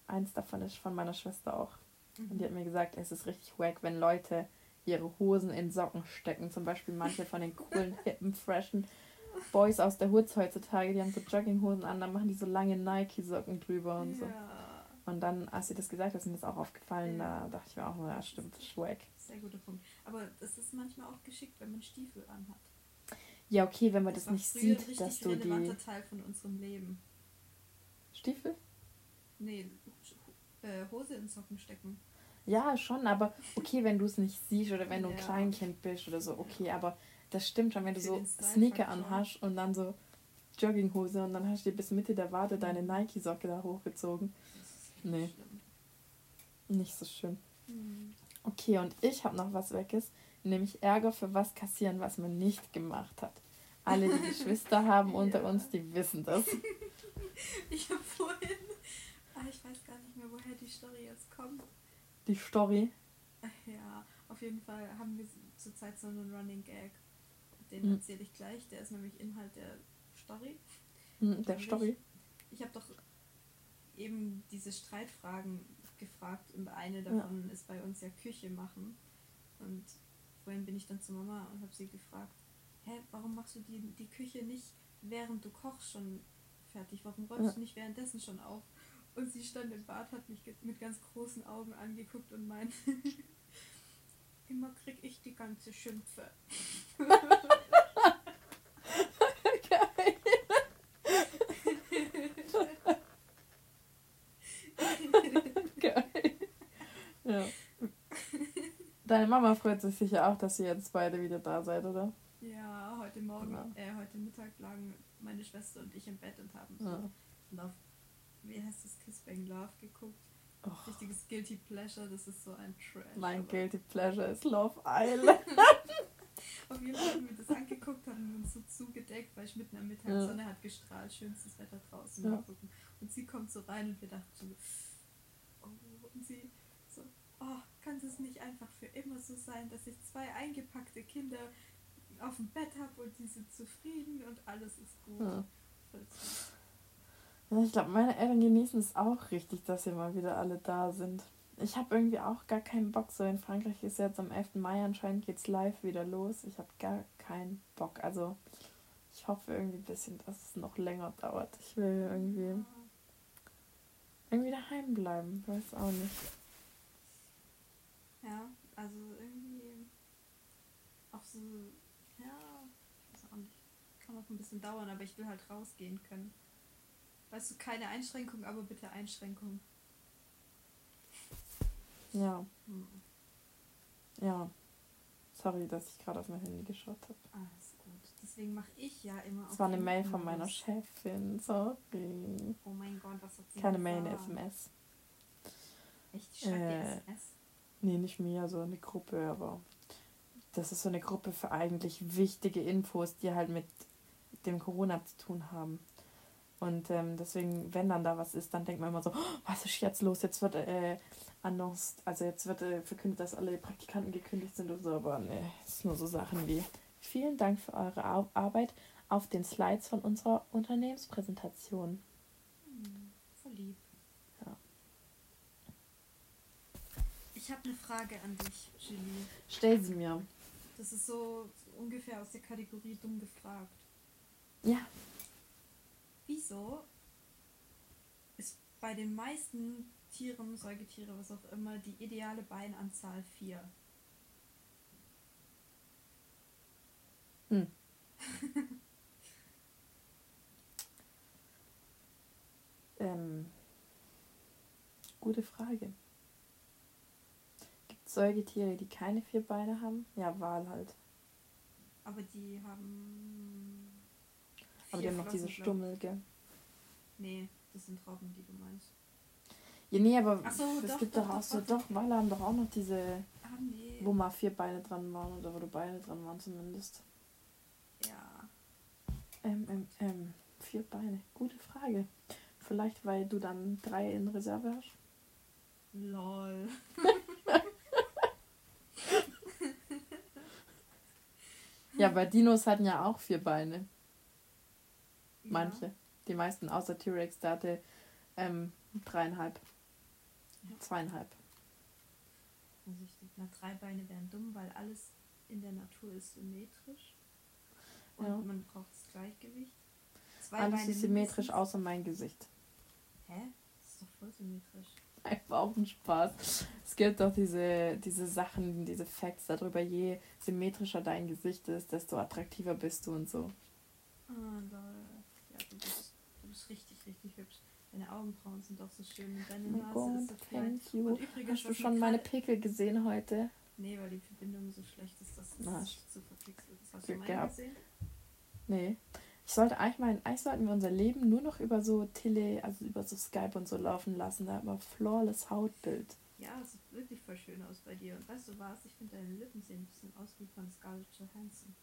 eins davon ist von meiner Schwester auch. Mhm. Und die hat mir gesagt, es ist richtig wack, wenn Leute ihre Hosen in Socken stecken. Zum Beispiel manche von den coolen, hippen, freshen Boys aus der Hoods heutzutage, die haben so Jogginghosen an, dann machen die so lange Nike-Socken drüber und ja. so. Und dann, als sie das gesagt hat, ist mir das auch aufgefallen. Ja. Da dachte ich mir auch, ja, stimmt, das ist wack. Sehr guter Punkt. Aber es ist manchmal auch geschickt, wenn man Stiefel anhat. Ja, okay, wenn man das, das nicht sieht, dass du die. Das Teil von unserem Leben. Stiefel? Nee, äh, Hose in Socken stecken. Ja, schon, aber okay, wenn du es nicht siehst oder wenn du ein Kleinkind bist oder so, okay, aber das stimmt schon, wenn du so Sneaker anhast und dann so Jogginghose und dann hast du dir bis Mitte der Wade deine Nike-Socke da hochgezogen. Nee. Nicht so schön. Mhm. Okay, und ich habe noch was Weges, nämlich Ärger für was kassieren, was man nicht gemacht hat. Alle, die Geschwister haben unter ja. uns, die wissen das. Ich habe vorhin, ah, ich weiß gar nicht mehr, woher die Story jetzt kommt. Die Story? Ja, auf jeden Fall haben wir zurzeit so einen Running Gag. Den mhm. erzähle ich gleich. Der ist nämlich Inhalt der Story. Mhm, der Story? Ich, ich habe doch eben diese Streitfragen gefragt und eine davon ja. ist bei uns ja Küche machen. Und vorhin bin ich dann zu Mama und habe sie gefragt, hä, warum machst du die, die Küche nicht, während du kochst, schon fertig? Warum räumst ja. du nicht währenddessen schon auf? Und sie stand im Bad, hat mich mit ganz großen Augen angeguckt und meinte, immer krieg ich die ganze Schimpfe. Deine Mama freut sich sicher auch, dass ihr jetzt beide wieder da seid, oder? Ja, heute Morgen, ja. äh, heute Mittag lagen meine Schwester und ich im Bett und haben so ja. Love, wie heißt das, Kiss Bang Love geguckt. Oh. Richtiges Guilty Pleasure, das ist so ein Trash. Mein Guilty Pleasure ist Love Island. Auf jeden Fall haben wir das angeguckt, haben uns so zugedeckt, weil ich mitten am Mittag, ja. Sonne hat gestrahlt, schönstes Wetter draußen. Ja. Und sie kommt so rein und wir dachten so, oh, und sie oh, kann es nicht einfach für immer so sein, dass ich zwei eingepackte Kinder auf dem Bett habe und die sind zufrieden und alles ist gut. Ja, ich glaube, meine Eltern genießen es auch richtig, dass sie mal wieder alle da sind. Ich habe irgendwie auch gar keinen Bock. So in Frankreich ist jetzt am 11. Mai anscheinend geht's live wieder los. Ich habe gar keinen Bock. Also ich hoffe irgendwie ein bisschen, dass es noch länger dauert. Ich will irgendwie irgendwie daheim bleiben. Weiß auch nicht. Ja, also irgendwie auch so, ja, weiß auch nicht. Kann auch ein bisschen dauern, aber ich will halt rausgehen können. Weißt du, keine Einschränkung, aber bitte Einschränkung. Ja. Hm. Ja. Sorry, dass ich gerade auf mein Handy geschaut habe. Alles gut. Deswegen mache ich ja immer Das war eine Mail von meiner Chefin, sorry. Oh mein Gott, was hat sie Keine Mail, eine SMS. Echt? Schreibt äh, SMS? Nee, nicht mir, so eine Gruppe, aber das ist so eine Gruppe für eigentlich wichtige Infos, die halt mit dem Corona zu tun haben. Und ähm, deswegen, wenn dann da was ist, dann denkt man immer so, oh, was ist jetzt los? Jetzt wird äh, announced, also jetzt wird äh, verkündet, dass alle Praktikanten gekündigt sind und so, aber ne, es ist nur so Sachen wie vielen Dank für eure Ar Arbeit auf den Slides von unserer Unternehmenspräsentation. Hm, voll lieb. Ja. Ich habe eine Frage an dich, Julie. Stell sie mir. Das ist so ungefähr aus der Kategorie dumm gefragt. Ja. Wieso ist bei den meisten Tieren, Säugetiere, was auch immer, die ideale Beinanzahl 4? Hm. ähm, gute Frage. Säugetiere, die keine vier Beine haben? Ja, Wal halt. Aber die haben. Aber die haben noch diese. Stummel, gell? Nee, das sind Robben, die du meinst. Ja, nee, aber so, es doch, gibt doch, doch auch so, doch. doch, Wale haben doch auch noch diese, Ah, nee. wo mal vier Beine dran waren oder wo du Beine dran waren zumindest. Ja. Ähm, ähm, ähm, vier Beine. Gute Frage. Vielleicht, weil du dann drei in Reserve hast? Lol. Ja, bei Dinos hatten ja auch vier Beine. Ja. Manche. Die meisten, außer T-Rex, der hatte ähm, dreieinhalb. Ja. Zweieinhalb. Also ich denke mal, drei Beine wären dumm, weil alles in der Natur ist symmetrisch. Und Ja. man braucht das Gleichgewicht. Zwei Alles ist symmetrisch, mindestens. außer mein Gesicht. Hä? Das ist doch voll symmetrisch. Einfach auch ein Spaß. Es gibt doch diese, diese Sachen, diese Facts darüber, je symmetrischer dein Gesicht ist, desto attraktiver bist du und so. Ah, lol. Ja, du bist, du bist richtig, richtig hübsch. Deine Augenbrauen sind doch so schön und deine Oh Nase Gott, ist so thank you. Und übrigens, Hast du schon meine Pickel gesehen heute? Nee, weil die Verbindung so schlecht ist, dass es Na, zu verpixelt ist. Hast Glück du meine gehabt. gesehen? Nee. Ich sollte eigentlich meinen, eigentlich sollten wir unser Leben nur noch über so Tele, also über so Skype und so laufen lassen. Da immer flawless Hautbild. Ja, es sieht wirklich voll schön aus bei dir. Und weißt du was? Ich finde deine Lippen sehen ein bisschen aus wie von Scarlett Johansson.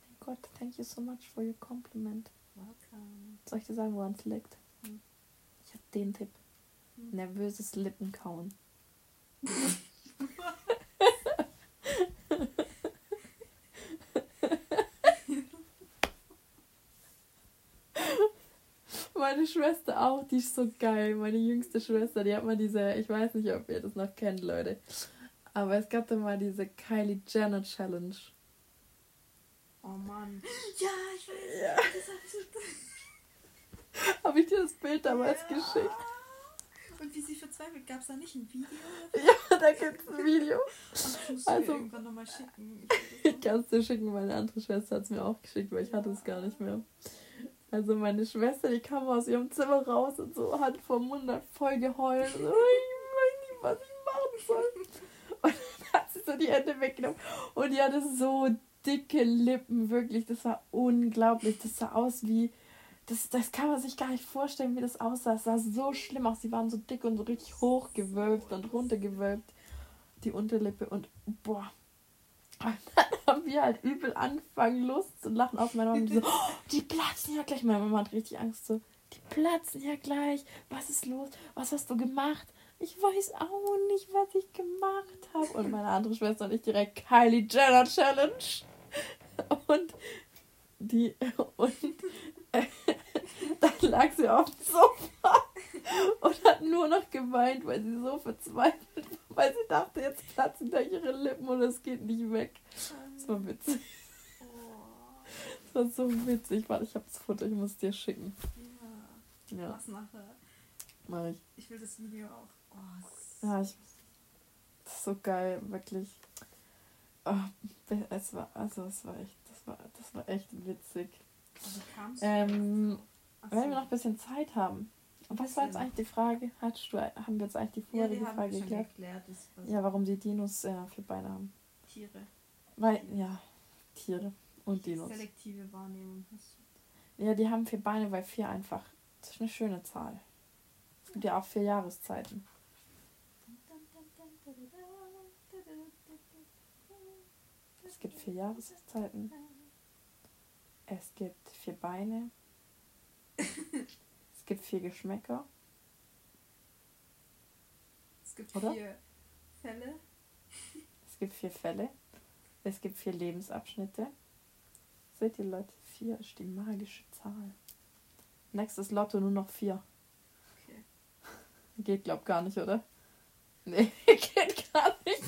Thank God, thank you so much for your compliment. Welcome. Soll ich dir sagen, woran es liegt? Hm. Ich habe den Tipp. Hm. Nervöses Lippenkauen. Meine Schwester auch, die ist so geil. Meine jüngste Schwester, die hat mal diese, ich weiß nicht, ob ihr das noch kennt, Leute. Aber es gab da mal diese Kylie Jenner Challenge. Oh Mann. Ja, ich weiß. Ja. Habe ich dir das Bild damals Ja. geschickt? Und wie sie verzweifelt, gab es da nicht ein Video? Ja, da gibt es ein Video. Also- irgendwann nochmal schicken. Ich kann es dir schicken, meine andere Schwester hat es mir auch geschickt, weil ich hatte es gar nicht mehr. Also meine Schwester, die kam aus ihrem Zimmer raus und so hat vom Mund voll geheult. So, ich weiß nicht, was ich machen soll. Und dann hat sie so die Hände weggenommen und die hatte so dicke Lippen, wirklich. Das war unglaublich. Das sah aus wie... Das, das kann man sich gar nicht vorstellen, wie das aussah. Es sah so schlimm aus. Die waren so dick und so richtig hochgewölbt und runtergewölbt. Die Unterlippe und boah. Und dann haben wir halt übel angefangen, Lust zu lachen auf meine Mama. Die so, oh, die platzen ja gleich. Meine Mama hat richtig Angst so, die platzen ja gleich. Was ist los? Was hast du gemacht? Ich weiß auch nicht, was ich gemacht habe. Und meine andere Schwester und ich direkt Kylie Jenner Challenge. Und die und äh, dann lag sie auf dem Sofa und hat nur noch geweint, weil sie so verzweifelt war, weil sie dachte, jetzt platzen da ihre Lippen und es geht nicht weg. Das war witzig. Oh, Das war so witzig. Warte, ich habe das Foto, ich muss dir schicken. ja. Ja, Was nachher? mach ich. Ich will das Video auch. Oh, es- Ja, ich, das ist so geil, wirklich. Ah, es war, also es war echt, das war, das war echt witzig. Also kam's Ähm, Ach Wenn so. wir noch ein bisschen Zeit haben. Und was war jetzt eigentlich die Frage? Hattest du, haben wir jetzt eigentlich die ja, vorherige haben Frage geklärt? geklärt. Ja, warum die Dinos äh, vier Beine haben. Tiere. Weil, ja, Tiere und Dinos. Selektive Wahrnehmung hast du. Ja, die haben vier Beine, weil vier einfach, das ist eine schöne Zahl. Es gibt ja auch vier Jahreszeiten. Es gibt vier Jahreszeiten. Es gibt vier Beine. es gibt vier Geschmäcker. Es gibt Oder? vier Fälle. Es gibt vier Fälle. Es gibt vier Lebensabschnitte. Seht ihr Leute, vier ist die magische Zahl. Nächstes Lotto nur noch vier. Okay. Geht glaub gar nicht, oder? Nee, geht gar nicht.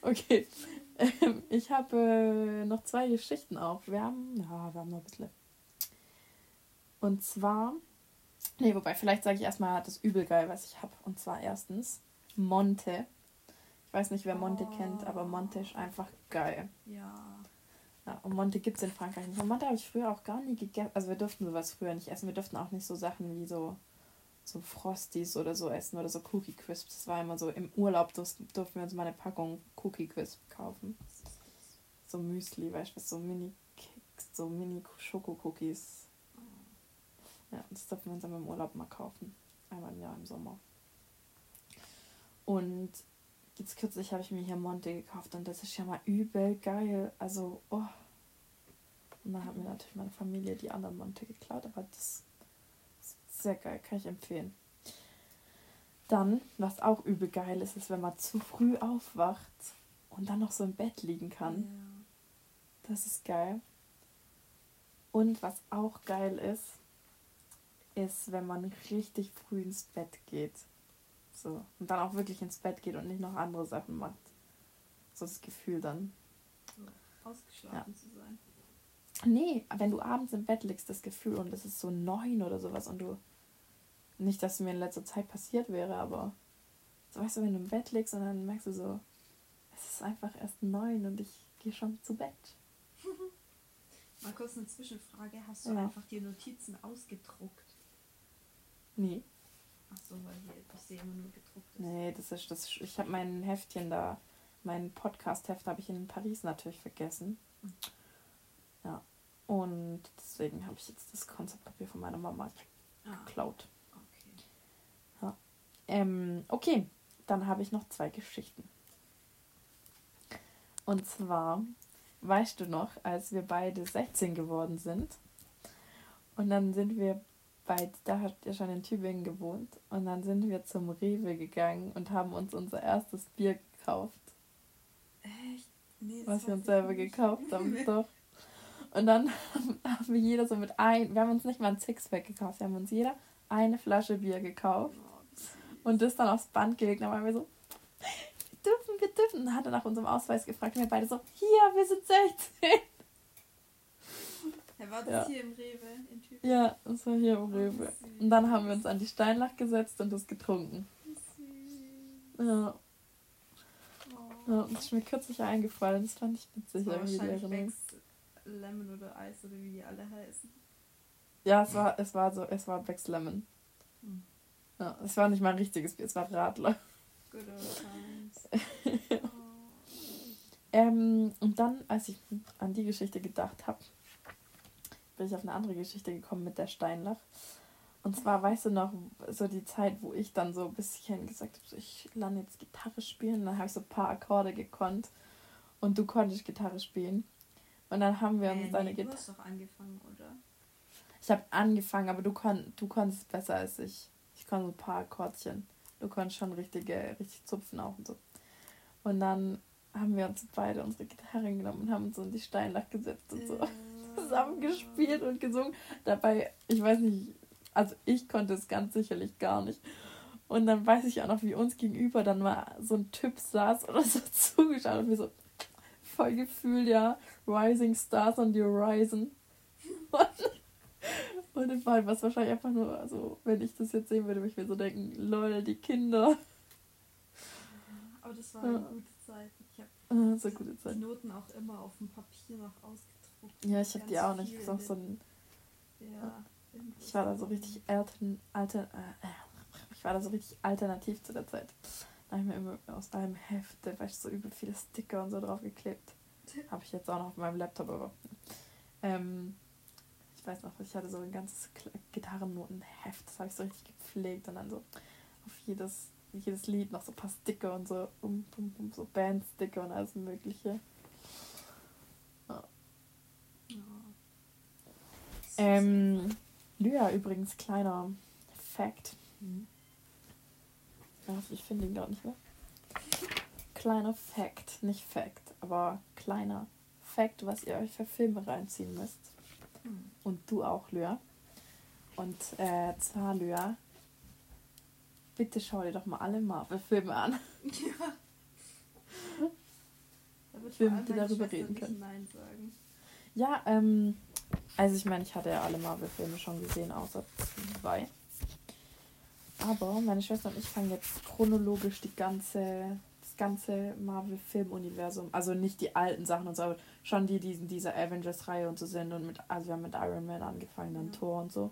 okay. Ähm, ich habe äh, noch zwei Geschichten auch. Wir haben, ja, wir haben noch ein bisschen. Und zwar, nee, wobei, vielleicht sage ich erstmal das übel geil, was ich habe. Und zwar erstens Monte. Ich weiß nicht, wer Monte Oh. kennt, aber Monte ist einfach geil. Ja. Ja, und Monte gibt es in Frankreich nicht. Und Monte habe ich früher auch gar nie gegessen. Also wir durften sowas früher nicht essen. Wir durften auch nicht so Sachen wie so, so Frosties oder so essen oder so Cookie Crisps. Das war immer so, im Urlaub durften, durften wir uns mal eine Packung Cookie Crisp kaufen. So Müsli, weißt du, so Mini-Keks, so Mini-Schoko-Cookies. Ja, das wir uns dann im Urlaub mal kaufen. Einmal im Jahr im Sommer. Und jetzt kürzlich habe ich mir hier Monte gekauft und das ist ja mal übel geil. Also, oh. Und dann hat mir natürlich meine Familie die anderen Monte geklaut, aber das ist sehr geil, kann ich empfehlen. Dann, was auch übel geil ist, ist, wenn man zu früh aufwacht und dann noch so im Bett liegen kann. Ja. Das ist geil. Und was auch geil ist, ist, wenn man richtig früh ins Bett geht. So. Und dann auch wirklich ins Bett geht und nicht noch andere Sachen macht. So das Gefühl dann. So, ausgeschlafen zu sein. Nee, wenn du abends im Bett liegst, das Gefühl und es ist so neun oder sowas und du. Nicht, dass es mir in letzter Zeit passiert wäre, aber. So weißt du, wenn du im Bett liegst und dann merkst du so, es ist einfach erst neun und ich gehe schon zu Bett. Mal kurz eine Zwischenfrage. Hast du Ja. einfach die Notizen ausgedruckt? Nee. Ach so, weil hier, ich sehe immer nur gedruckt. Nee, das ist das. Ich habe mein Heftchen da, mein Podcast-Heft habe ich in Paris natürlich vergessen. Ja. Und deswegen habe ich jetzt das Konzeptpapier von meiner Mama Ah, geklaut. okay. Ähm, okay, dann habe ich noch zwei Geschichten. Und zwar, weißt du noch, als wir beide 16 geworden sind und dann sind wir bei, da hat ihr schon in Tübingen gewohnt und dann sind wir zum Rewe gegangen und haben uns unser erstes Bier gekauft, Echt? Nee, was wir uns selber gekauft haben, doch. Und dann haben wir jeder so mit ein, wir haben uns nicht mal ein Sixpack gekauft, wir haben uns jeder eine Flasche Bier gekauft. Oh, und das dann aufs Band gelegt. Dann waren wir so, wir dürfen, wir dürfen. Und dann hat er nach unserem Ausweis gefragt und wir beide so, hier, wir sind 16. Er war das Ja. hier im Rewe in Tübingen. Ja, das war hier im Rewe. Und dann haben wir uns an die Steinlach gesetzt und das getrunken. Ja, Oh. ja und das ist mir kürzlich eingefallen. Das fand ich witzig. War irgendwie wahrscheinlich. Becks Lemon oder Eis oder wie die alle heißen. Ja, es war, es war so, es war Becks Lemon. Hm. Ja, es war nicht mal ein richtiges Bier, es war Radler. Good old times. Oh. Ähm, und dann, als ich an die Geschichte gedacht habe, bin ich auf eine andere Geschichte gekommen mit der Steinlach. Und zwar, weißt du noch, so die Zeit, wo ich dann so ein bisschen gesagt habe, so, ich lerne jetzt Gitarre spielen. dann habe ich so ein paar Akkorde gekonnt. Und du konntest Gitarre spielen. Und dann haben wir uns Äh, deine nee, du Gitarre. hast doch angefangen, oder? Ich habe angefangen, aber du, kon du konntest besser als ich. Ich konnte so ein paar Akkordchen. Du konntest schon richtige, richtig zupfen auch und so. Und dann haben wir uns beide unsere Gitarren genommen und haben uns so in die Steinlach gesetzt und so Äh, zusammen gespielt und gesungen. Dabei, ich weiß nicht, also ich konnte es ganz sicherlich gar nicht. Und dann weiß ich auch noch, wie uns gegenüber dann mal so ein Typ saß oder so zugeschaut und wir so voll gefühlt, ja, Rising Stars on the Horizon. Und, im Fall war es wahrscheinlich einfach nur, also wenn ich das jetzt sehen würde, würde ich mir so denken, lol, die Kinder. Aber das war Ja. gute Zeit. Ich habe So gute die Zeit. Noten auch immer auf dem Papier noch ausgedruckt. Ja, ich habe die auch nicht. Das ist auch so ein Ja, Ich war da so richtig altern, alter, äh, ich war da so richtig alternativ zu der Zeit. Da habe ich mir immer aus einem Heft, da war ich so übel viele Sticker und so drauf geklebt. Habe ich jetzt auch noch auf meinem Laptop, aber ähm, ich weiß noch, ich hatte so ein ganzes Gitarrennotenheft, das habe ich so richtig gepflegt und dann so auf jedes, jedes Lied noch so ein paar Sticker und so, um, um, um, so Bandsticker und alles mögliche. Ja. Ähm, Lyra übrigens, kleiner Fact. Mhm. Ich finde ihn gerade nicht mehr. Kleiner Fact, nicht Fact, aber kleiner Fact, was ihr euch für Filme reinziehen müsst. Mhm. Und du auch, Lyra. Und äh, zwar, Lyra, bitte schau dir doch mal alle Marvel-Filme an. Ja. Damit wir darüber reden können. Nein sagen. Ja, ähm, also ich meine, ich hatte ja alle Marvel-Filme schon gesehen, außer zwei. Aber meine Schwester und ich fangen jetzt chronologisch die ganze, das ganze Marvel-Film-Universum, also nicht die alten Sachen und so, aber schon die, die in dieser Avengers-Reihe und so sind und mit, also wir haben mit Iron Man angefangen, dann ja. Thor und so.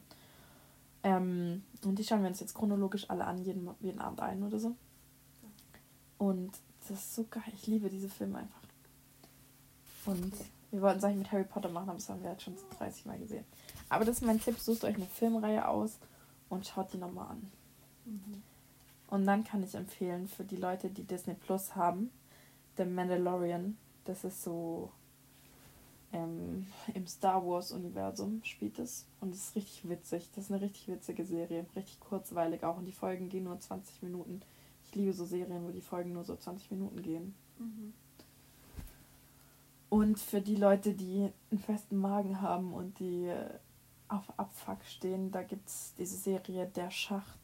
Ähm, und die schauen wir uns jetzt chronologisch alle an, jeden, jeden Abend ein oder so. Und das ist so geil. Ich liebe diese Filme einfach. Und wir wollten es eigentlich mit Harry Potter machen, aber das haben wir halt schon 30 Mal gesehen. Aber das ist mein Tipp: sucht euch eine Filmreihe aus und schaut die nochmal an. Mhm. Und dann kann ich empfehlen für die Leute, die Disney Plus haben, The Mandalorian. Das ist so ähm, im Star Wars Universum spielt es und es ist richtig witzig. Das ist eine richtig witzige Serie, richtig kurzweilig auch und die Folgen gehen nur 20 Minuten. Ich liebe so Serien, wo die Folgen nur so 20 Minuten gehen. Mhm. Und für die Leute, die einen festen Magen haben und die auf Abfuck stehen, da gibt es diese Serie Der Schacht.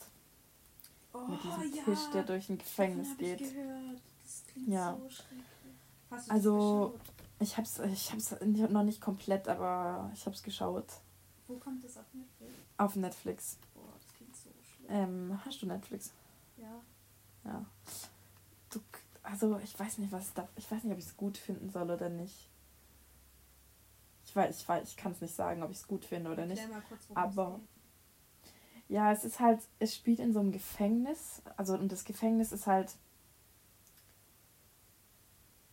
Oh, mit diesem ja, Tisch, der durch ein Gefängnis geht. Ja. so also, ich hab's, ich hab's noch nicht komplett, aber ich hab's geschaut. Wo kommt das auf Netflix? Auf Netflix. Boah, das klingt so schlimm. Ähm, hast du Netflix? Ja. Ja. Du also ich weiß nicht, was da. Ich weiß nicht, ob ich es gut finden soll oder nicht. Ich weiß, ich weiß, ich kann es nicht sagen, ob ich es gut finde oder nicht. Mal kurz, aber ja, es ist halt, es spielt in so einem Gefängnis. Also und das Gefängnis ist halt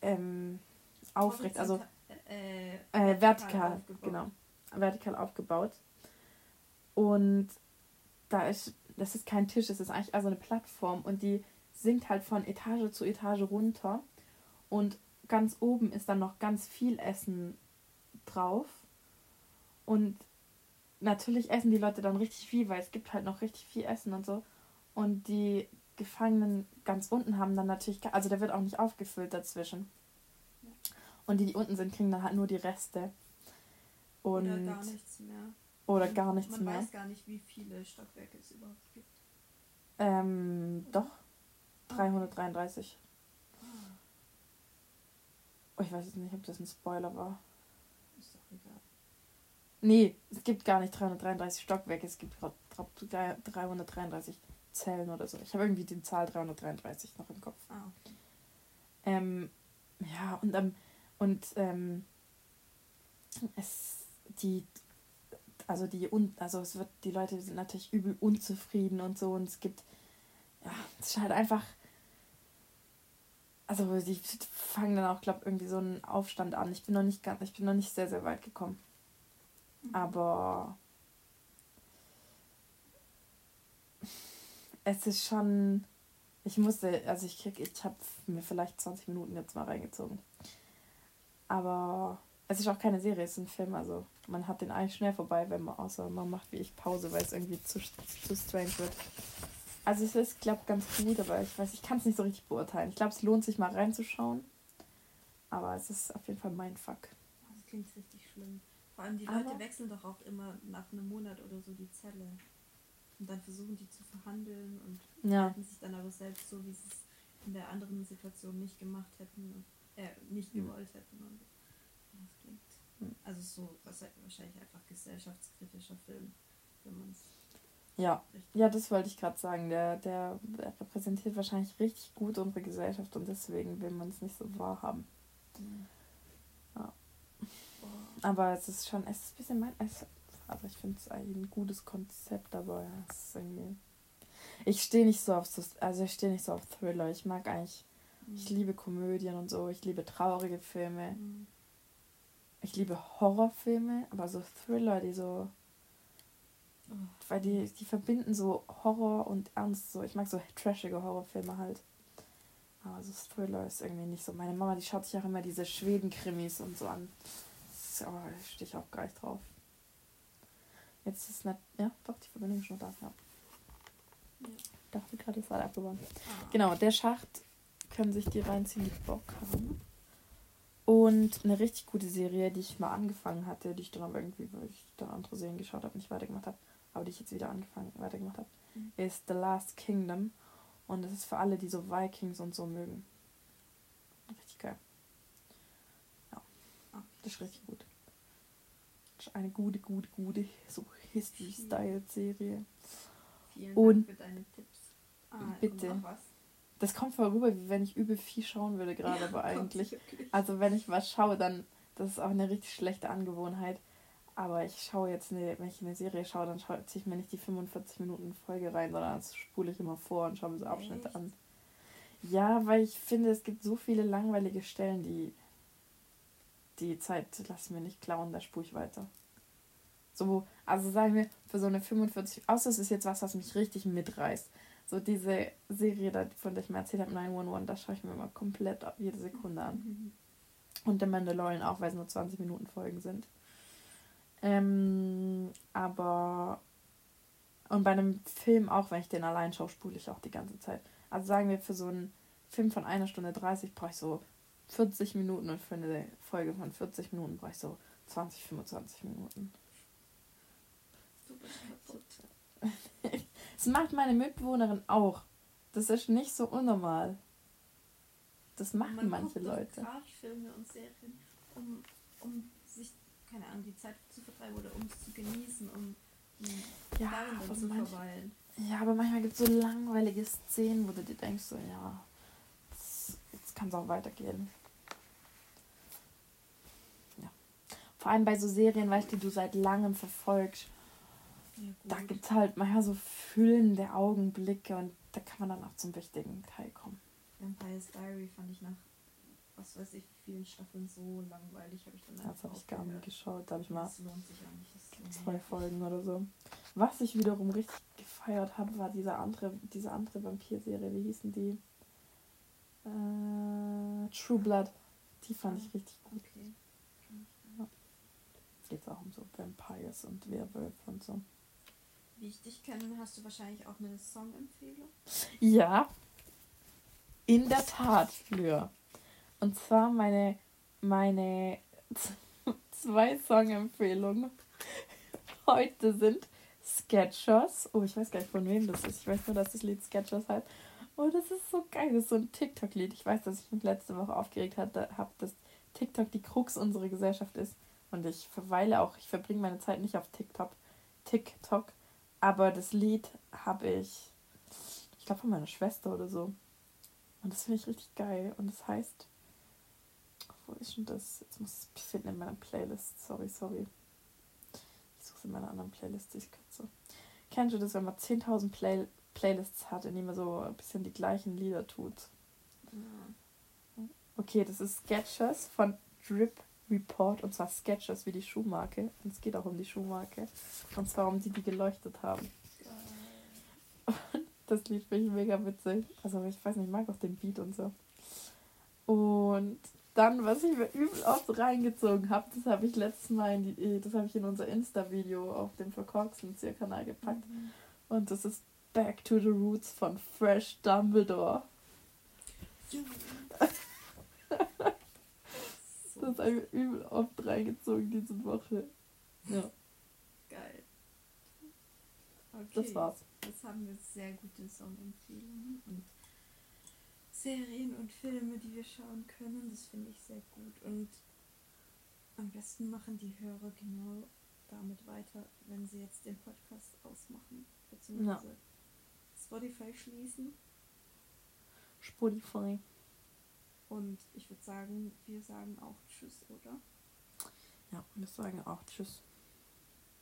ähm, aufrecht, also äh, äh, vertikal, genau, vertikal aufgebaut. Und da ist, das ist kein Tisch, das ist eigentlich also eine Plattform und die sinkt halt von Etage zu Etage runter. Und ganz oben ist dann noch ganz viel Essen drauf. Und natürlich essen die Leute dann richtig viel, weil es gibt halt noch richtig viel Essen und so. Und die Gefangenen ganz unten haben dann natürlich, also der wird auch nicht aufgefüllt dazwischen. Und die, die unten sind, kriegen dann halt nur die Reste. Und oder gar nichts mehr. Oder gar nichts Man mehr. Man weiß gar nicht, wie viele Stockwerke es überhaupt gibt. Ähm, doch. 333. Oh, ich weiß jetzt nicht, ob das ein Spoiler war. Ist doch egal. Nee, es gibt gar nicht 333 Stockwerke, es gibt 333 Zellen oder so. Ich habe irgendwie die Zahl 333 noch im Kopf. Ah, okay. Ähm, ja, und, ähm, und ähm, es, die, also die, also es wird, die Leute sind natürlich übel unzufrieden und so und es gibt, ja, es ist halt einfach, also die fangen dann auch, glaube ich, irgendwie so einen Aufstand an. Ich bin noch nicht ganz, ich bin noch nicht sehr, sehr weit gekommen. Mhm. Aber es ist schon. Ich musste, also ich krieg, ich habe mir vielleicht 20 Minuten jetzt mal reingezogen. Aber es ist auch keine Serie, es ist ein Film, also man hat den eigentlich schnell vorbei, wenn man außer man macht wie ich Pause, weil es irgendwie zu, zu strange wird. Also es ist, glaube ganz gut, aber ich weiß, ich kann es nicht so richtig beurteilen. Ich glaube, es lohnt sich mal reinzuschauen. Aber es ist auf jeden Fall mein Fuck. Das klingt richtig schlimm. Vor allem die Leute aber wechseln doch auch immer nach einem Monat oder so die Zelle. Und dann versuchen die zu verhandeln und ja. halten sich dann aber selbst so, wie sie es in der anderen Situation nicht gemacht hätten äh, nicht gewollt hätten. Und das klingt. Mhm. Also so, was halt wahrscheinlich einfach gesellschaftskritischer Film, wenn man es ja, ja, das wollte ich gerade sagen. Der, der, repräsentiert wahrscheinlich richtig gut unsere Gesellschaft und deswegen will man es nicht so wahrhaben. Mhm. Ja. Aber es ist schon, es ist ein bisschen mein, es, also ich finde es eigentlich ein gutes Konzept, aber es ist irgendwie. Ich stehe nicht so auf also ich stehe nicht so auf Thriller. Ich mag eigentlich. Ich liebe Komödien und so, ich liebe traurige Filme. Mhm. Ich liebe Horrorfilme, aber so Thriller, die so weil die, die verbinden so Horror und Ernst. So. Ich mag so trashige Horrorfilme halt. Aber so Thriller ist irgendwie nicht so. Meine Mama, die schaut sich auch immer diese Schweden-Krimis und so an. Aber da stehe ich auch gar nicht drauf. Jetzt ist nicht. Ja, doch, die Verbindung ist schon da. Ja. Ja. Ich dachte gerade, es war abgebaut. Ah. Genau, der Schacht können sich die reinziehen, die Bock haben. Und eine richtig gute Serie, die ich mal angefangen hatte, die ich dann aber irgendwie, weil ich dann andere Serien geschaut habe, nicht weitergemacht habe, aber die ich jetzt wieder angefangen, weitergemacht habe, Mhm. ist The Last Kingdom. Und das ist für alle, die so Vikings und so mögen. Richtig geil. Okay. Das ist richtig gut. Das ist eine gute, gute, gute, so History-Style-Serie. Vielen Und- Dank für deine Tipps. Ah, Bitte. Und noch was? Das kommt vorüber, wie wenn ich übel viel schauen würde gerade, Ja, aber eigentlich. Also wenn ich was schaue, dann, das ist auch eine richtig schlechte Angewohnheit. Aber ich schaue jetzt, eine, wenn ich eine Serie schaue, dann schaue, ziehe ich mir nicht die 45 Minuten Folge rein, sondern das spule ich immer vor und schaue mir so Abschnitte Echt? an. Ja, weil ich finde, es gibt so viele langweilige Stellen, die die Zeit lassen mir nicht klauen, da spule ich weiter. So, also sagen wir, für so eine 45, außer es ist jetzt was, was mich richtig mitreißt. So diese Serie, da, von der ich mir erzählt habe, 911, da schaue ich mir immer komplett jede Sekunde an. Mhm. Und der Mandalorian auch, weil es nur 20 Minuten Folgen sind. Ähm, aber. Und bei einem Film auch, wenn ich den allein schaue, spule ich auch die ganze Zeit. Also sagen wir, für so einen Film von einer Stunde 30 brauche ich so 40 Minuten und für eine Folge von 40 Minuten brauche ich so 20, 25 Minuten. Du bist kaputt. Das macht meine Mitbewohnerin auch. Das ist nicht so unnormal. Das machen Man manche Leute. Filme und Serien, um, um sich, keine Ahnung, die Zeit zu vertreiben oder um es zu genießen, um, Ja, aber zu manch- verweilen. Ja, aber manchmal gibt es so langweilige Szenen, wo du dir denkst, so, ja, das, jetzt kann es auch weitergehen. Ja. Vor allem bei so Serien, weißt du, die du seit langem verfolgst, Ja, da gibt es halt manchmal so füllende Augenblicke und da kann man dann auch zum wichtigen Teil kommen. Vampire's Diary fand ich nach, was weiß ich, wie vielen Staffeln so langweilig, habe ich dann Das habe ich gar nicht geschaut, da habe ich mal Das lohnt sich auch nicht. Das ist zwei Folgen oder so. Was ich wiederum richtig gefeiert habe, war diese andere, diese andere Vampir-Serie, wie hießen die? Äh, True Blood. Die fand ich richtig gut. Okay. Geht auch um so Vampires und Werwölfe und so. Wie ich dich kenne, hast du wahrscheinlich auch eine Songempfehlung. Ja, in der Tat, Lür. Und zwar meine, meine zwei Songempfehlungen heute sind Sketchers. Oh, ich weiß gar nicht, von wem das ist. Ich weiß nur, dass das Lied Sketchers heißt. Oh, das ist so geil. Das ist so ein TikTok-Lied. Ich weiß, dass ich mich letzte Woche aufgeregt habe, dass TikTok die Krux unserer Gesellschaft ist. Und ich verweile auch, ich verbringe meine Zeit nicht auf TikTok. TikTok. Aber das Lied habe ich, ich glaube, von meiner Schwester oder so. Und das finde ich richtig geil. Und das heißt, wo ist denn das? Jetzt muss ich es finden in meiner Playlist. Sorry, sorry. Ich suche es in meiner anderen Playlist, die ich kürze. Kennst du das, wenn man 10.000 Play Playlists hat, in denen man so ein bisschen die gleichen Lieder tut? Ja. Okay, das ist Sketchers von Drip Report. Und zwar Sketchers wie die Schuhmarke. Und es geht auch um die Schuhmarke. Und zwar um die, die geleuchtet haben. Das Lied finde ich mega witzig. Also ich weiß nicht, ich mag auch den Beat und so. Und dann, was ich mir übel oft reingezogen habe, das habe ich letztes Mal in die, das habe ich in unser Insta-Video auf dem verkorksten kanal gepackt. Mhm. Und das ist Back to the Roots von Fresh Dumbledore. So Das habe ich mir übel oft reingezogen diese Woche. Ja, geil. Okay. das war's. Jetzt haben wir sehr gute Songempfehlungen und Serien und Filme, die wir schauen können. Das finde ich sehr gut. Und am besten machen die Hörer genau damit weiter, wenn sie jetzt den Podcast ausmachen. Beziehungsweise Spotify schließen. Spotify. Und ich würde sagen, wir sagen auch Tschüss, oder? Ja, wir sagen auch Tschüss.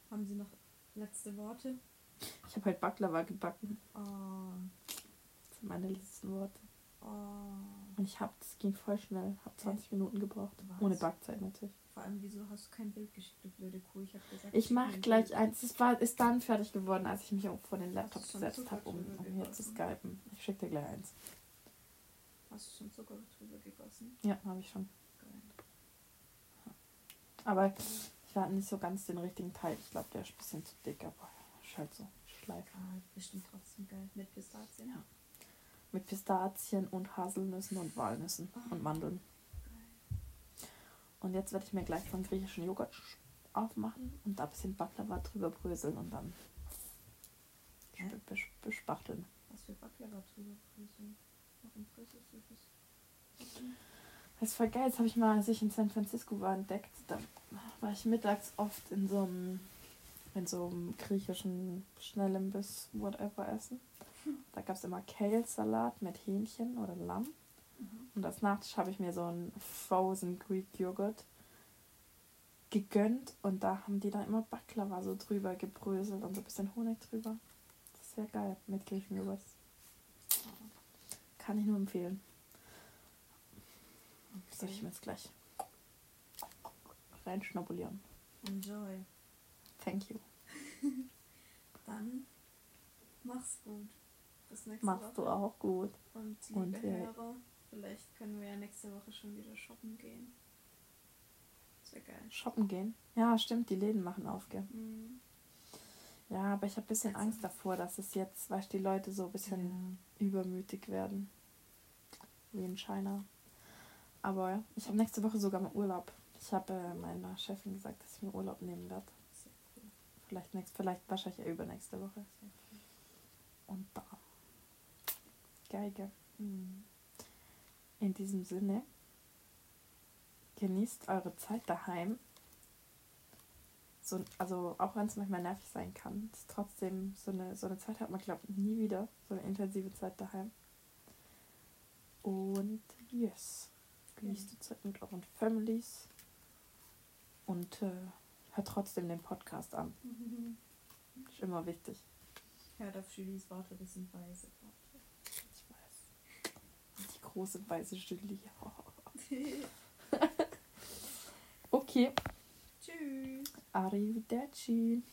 Haben Sie noch letzte Worte? Ich habe halt Baklava gebacken. Oh, Das sind meine letzten Worte. oh. Und ich habe, das ging voll schnell. Habe 20 Minuten gebraucht. Was? Ohne Backzeit natürlich. Vor allem, wieso hast du kein Bild geschickt, du blöde Kuh? Ich habe gesagt, Ich mache gleich eins. Es war, ist dann fertig geworden, als ich mich vor den Laptop gesetzt habe, um, um hier zu skypen. Ich schicke dir gleich eins. Hast du schon Zucker drüber gegossen? Ja, habe ich schon. Geil. Aber Ich hatte nicht so ganz den richtigen Teig. Ich glaube, der ist ein bisschen zu dick, aber ist halt so Schleif. Ah, bestimmt trotzdem geil. Mit Pistazien. Ja. Mit Pistazien und Haselnüssen und Walnüssen Ah. und Mandeln. Geil. Und jetzt werde ich mir gleich von griechischen Joghurt aufmachen und da ein bisschen Baklava drüber bröseln und dann bes- bespachteln. Was für Baklava drüber bröseln. Das? Voll geil. Das habe ich mal, als ich in San Francisco war, entdeckt. Da war ich mittags oft in so einem, in so einem griechischen Schnellimbiss, whatever, essen. Da gab es immer Kale-Salat mit Hähnchen oder Lamm. Mhm. Und als Nachtisch habe ich mir so einen Frozen Greek Joghurt gegönnt. Und da haben die dann immer Baklava so drüber gebröselt und so ein bisschen Honig drüber. Das ist sehr geil mit griechischen Joghurt. Kann ich nur empfehlen. Soll ich mir jetzt gleich reinschnabulieren. Enjoy. Thank you. Dann mach's gut. Bis nächste Machst du Woche. auch gut. Und liebe Und, Hörer, vielleicht können wir ja nächste Woche schon wieder shoppen gehen. Sehr geil. Shoppen gehen. Ja, stimmt, die Läden machen auf, gell? Mhm. Ja, aber ich habe ein bisschen Also- Angst davor, dass es jetzt, weißt du, die Leute so ein bisschen übermütig werden. Wie in China. Aber ja, ich habe nächste Woche sogar mal Urlaub. Ich habe äh, meiner Chefin gesagt, dass ich mir Urlaub nehmen werde. Cool. Vielleicht, nächst, vielleicht wahrscheinlich eher übernächste Woche. Cool. Und da. Geige. Mhm. In diesem Sinne, genießt eure Zeit daheim. So, also auch wenn es manchmal nervig sein kann, ist trotzdem so eine, so eine Zeit hat man, glaube ich, nie wieder. So eine intensive Zeit daheim. Und yes, genießt die Zeit mit euren Families und äh, hört trotzdem den Podcast an. Mhm. Ist immer wichtig. Hört auf Julies Worte, das sind weise Ich weiß. Die große weiße Julie. Worte. Okay, Tschüss. arrivederci.